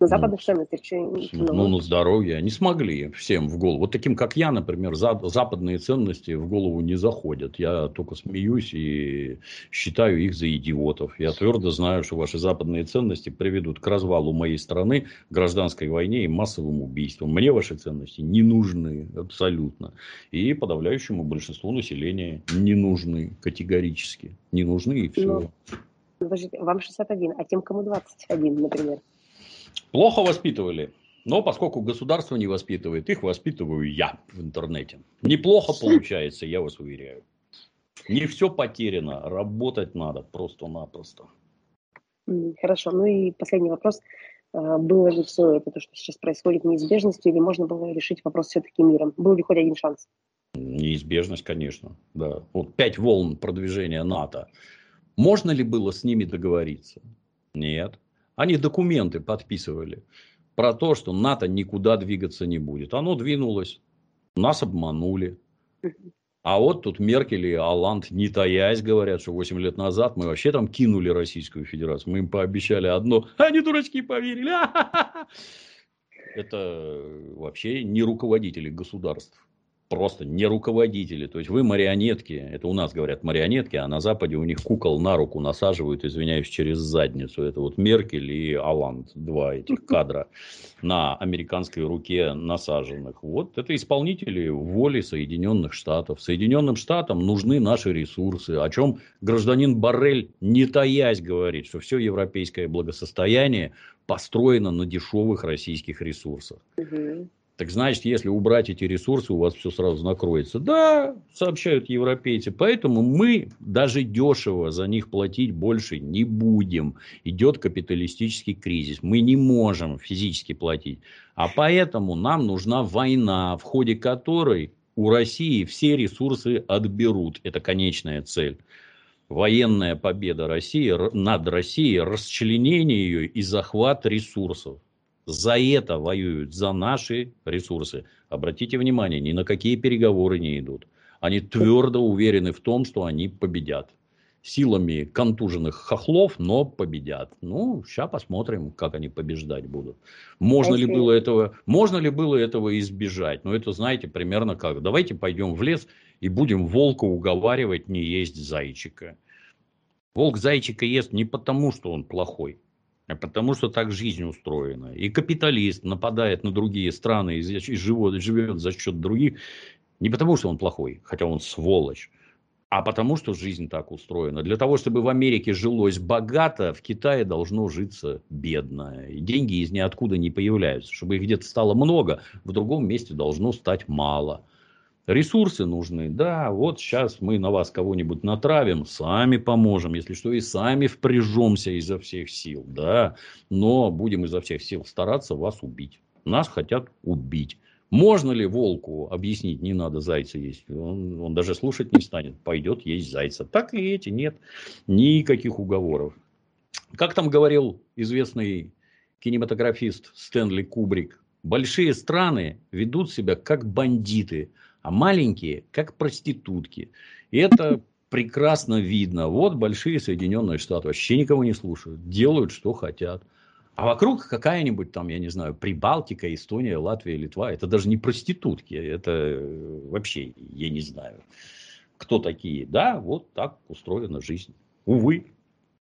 На ну, ценностях. Ну, ну, на здоровье. Не смогли всем в голову. Вот таким, как я, например, за, западные ценности в голову не заходят. Я только смеюсь и считаю их за идиотов. Я твердо знаю, что ваши западные ценности приведут к развалу моей страны, гражданской войне и массовым убийствам. Мне ваши ценности не нужны абсолютно. И подавляющему большинству населения не нужны категорически. Не нужны и все. Ну, вам 61, а тем, кому 21, например? Плохо воспитывали. Но поскольку государство не воспитывает, их воспитываю я в интернете. Неплохо получается, я вас уверяю. Не все потеряно, работать надо просто-напросто. Хорошо. Ну и последний вопрос. А, было ли все это, то, что сейчас происходит, неизбежностью, или можно было решить вопрос все-таки миром? Был ли хоть один шанс? Неизбежность, конечно. Да. Вот пять волн продвижения НАТО. Можно ли было с ними договориться? Нет. Они документы подписывали про то, что НАТО никуда двигаться не будет. Оно двинулось, нас обманули. А вот тут Меркель и Алланд, не таясь, говорят, что 8 лет назад мы вообще там кинули Российскую Федерацию. Мы им пообещали одно, они дурачки поверили. Это вообще не руководители государств просто не руководители. То есть вы марионетки. Это у нас говорят марионетки, а на Западе у них кукол на руку насаживают, извиняюсь, через задницу. Это вот Меркель и Аланд, два этих кадра на американской руке насаженных. Вот это исполнители воли Соединенных Штатов. Соединенным Штатам нужны наши ресурсы. О чем гражданин Барель, не таясь, говорит, что все европейское благосостояние построено на дешевых российских ресурсах. Угу. Так значит, если убрать эти ресурсы, у вас все сразу накроется. Да, сообщают европейцы. Поэтому мы даже дешево за них платить больше не будем. Идет капиталистический кризис. Мы не можем физически платить. А поэтому нам нужна война, в ходе которой у России все ресурсы отберут. Это конечная цель. Военная победа России над Россией, расчленение ее и захват ресурсов. За это воюют, за наши ресурсы. Обратите внимание, ни на какие переговоры не идут. Они твердо уверены в том, что они победят. Силами контуженных хохлов, но победят. Ну, сейчас посмотрим, как они побеждать будут. Можно ли было этого, можно ли было этого избежать? Ну, это, знаете, примерно как. Давайте пойдем в лес и будем волка уговаривать не есть зайчика. Волк зайчика ест не потому, что он плохой, потому что так жизнь устроена. И капиталист нападает на другие страны и живет, живет за счет других не потому, что он плохой, хотя он сволочь, а потому, что жизнь так устроена. Для того, чтобы в Америке жилось богато, в Китае должно житься бедно. И деньги из ниоткуда не появляются. Чтобы их где-то стало много, в другом месте должно стать мало. Ресурсы нужны, да, вот сейчас мы на вас кого-нибудь натравим, сами поможем, если что, и сами впряжемся изо всех сил, да, но будем изо всех сил стараться вас убить. Нас хотят убить. Можно ли волку объяснить, не надо зайца есть? Он, он даже слушать не станет, пойдет есть зайца. Так и эти нет. Никаких уговоров. Как там говорил известный кинематографист Стэнли Кубрик, большие страны ведут себя как бандиты, а маленькие как проститутки. И это прекрасно видно. Вот большие Соединенные Штаты вообще никого не слушают, делают, что хотят. А вокруг какая-нибудь там, я не знаю, Прибалтика, Эстония, Латвия, Литва. Это даже не проститутки. Это э, вообще, я не знаю, кто такие. Да, вот так устроена жизнь. Увы.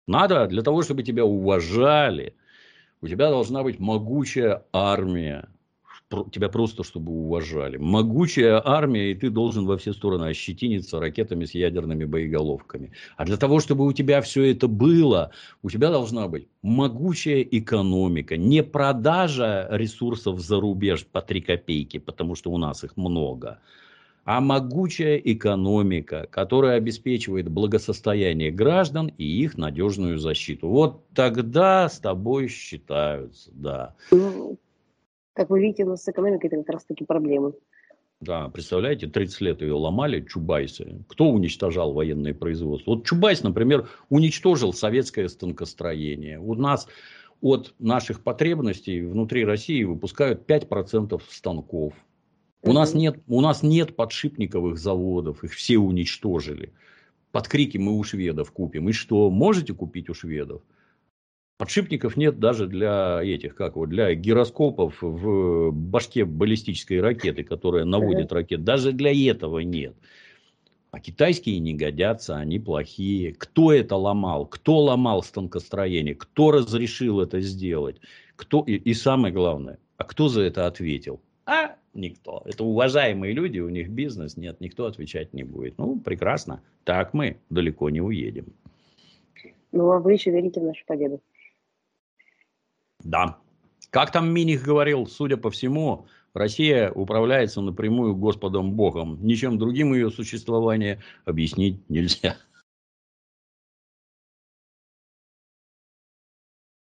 Надо для того, чтобы тебя уважали, у тебя должна быть могучая армия тебя просто чтобы уважали. Могучая армия, и ты должен во все стороны ощетиниться ракетами с ядерными боеголовками. А для того, чтобы у тебя все это было, у тебя должна быть могучая экономика. Не продажа ресурсов за рубеж по 3 копейки, потому что у нас их много а могучая экономика, которая обеспечивает благосостояние граждан и их надежную защиту. Вот тогда с тобой считаются, да. Как вы видите, у нас с экономикой это как раз таки проблемы. Да, представляете, 30 лет ее ломали чубайсы. Кто уничтожал военное производство? Вот Чубайс, например, уничтожил советское станкостроение. У нас от наших потребностей внутри России выпускают 5% станков. У, нас нет, у нас нет подшипниковых заводов, их все уничтожили. Под крики мы у шведов купим. И что, можете купить у шведов? Подшипников нет даже для этих, как вот, для гироскопов в башке баллистической ракеты, которая наводит ракет. Даже для этого нет. А китайские не годятся, они плохие. Кто это ломал? Кто ломал станкостроение? Кто разрешил это сделать? Кто и, и самое главное, а кто за это ответил? А никто. Это уважаемые люди, у них бизнес, нет, никто отвечать не будет. Ну, прекрасно. Так мы далеко не уедем. Ну, а вы еще верите в нашу победу? Да. Как там Миних говорил, судя по всему, Россия управляется напрямую Господом Богом. Ничем другим ее существование объяснить нельзя.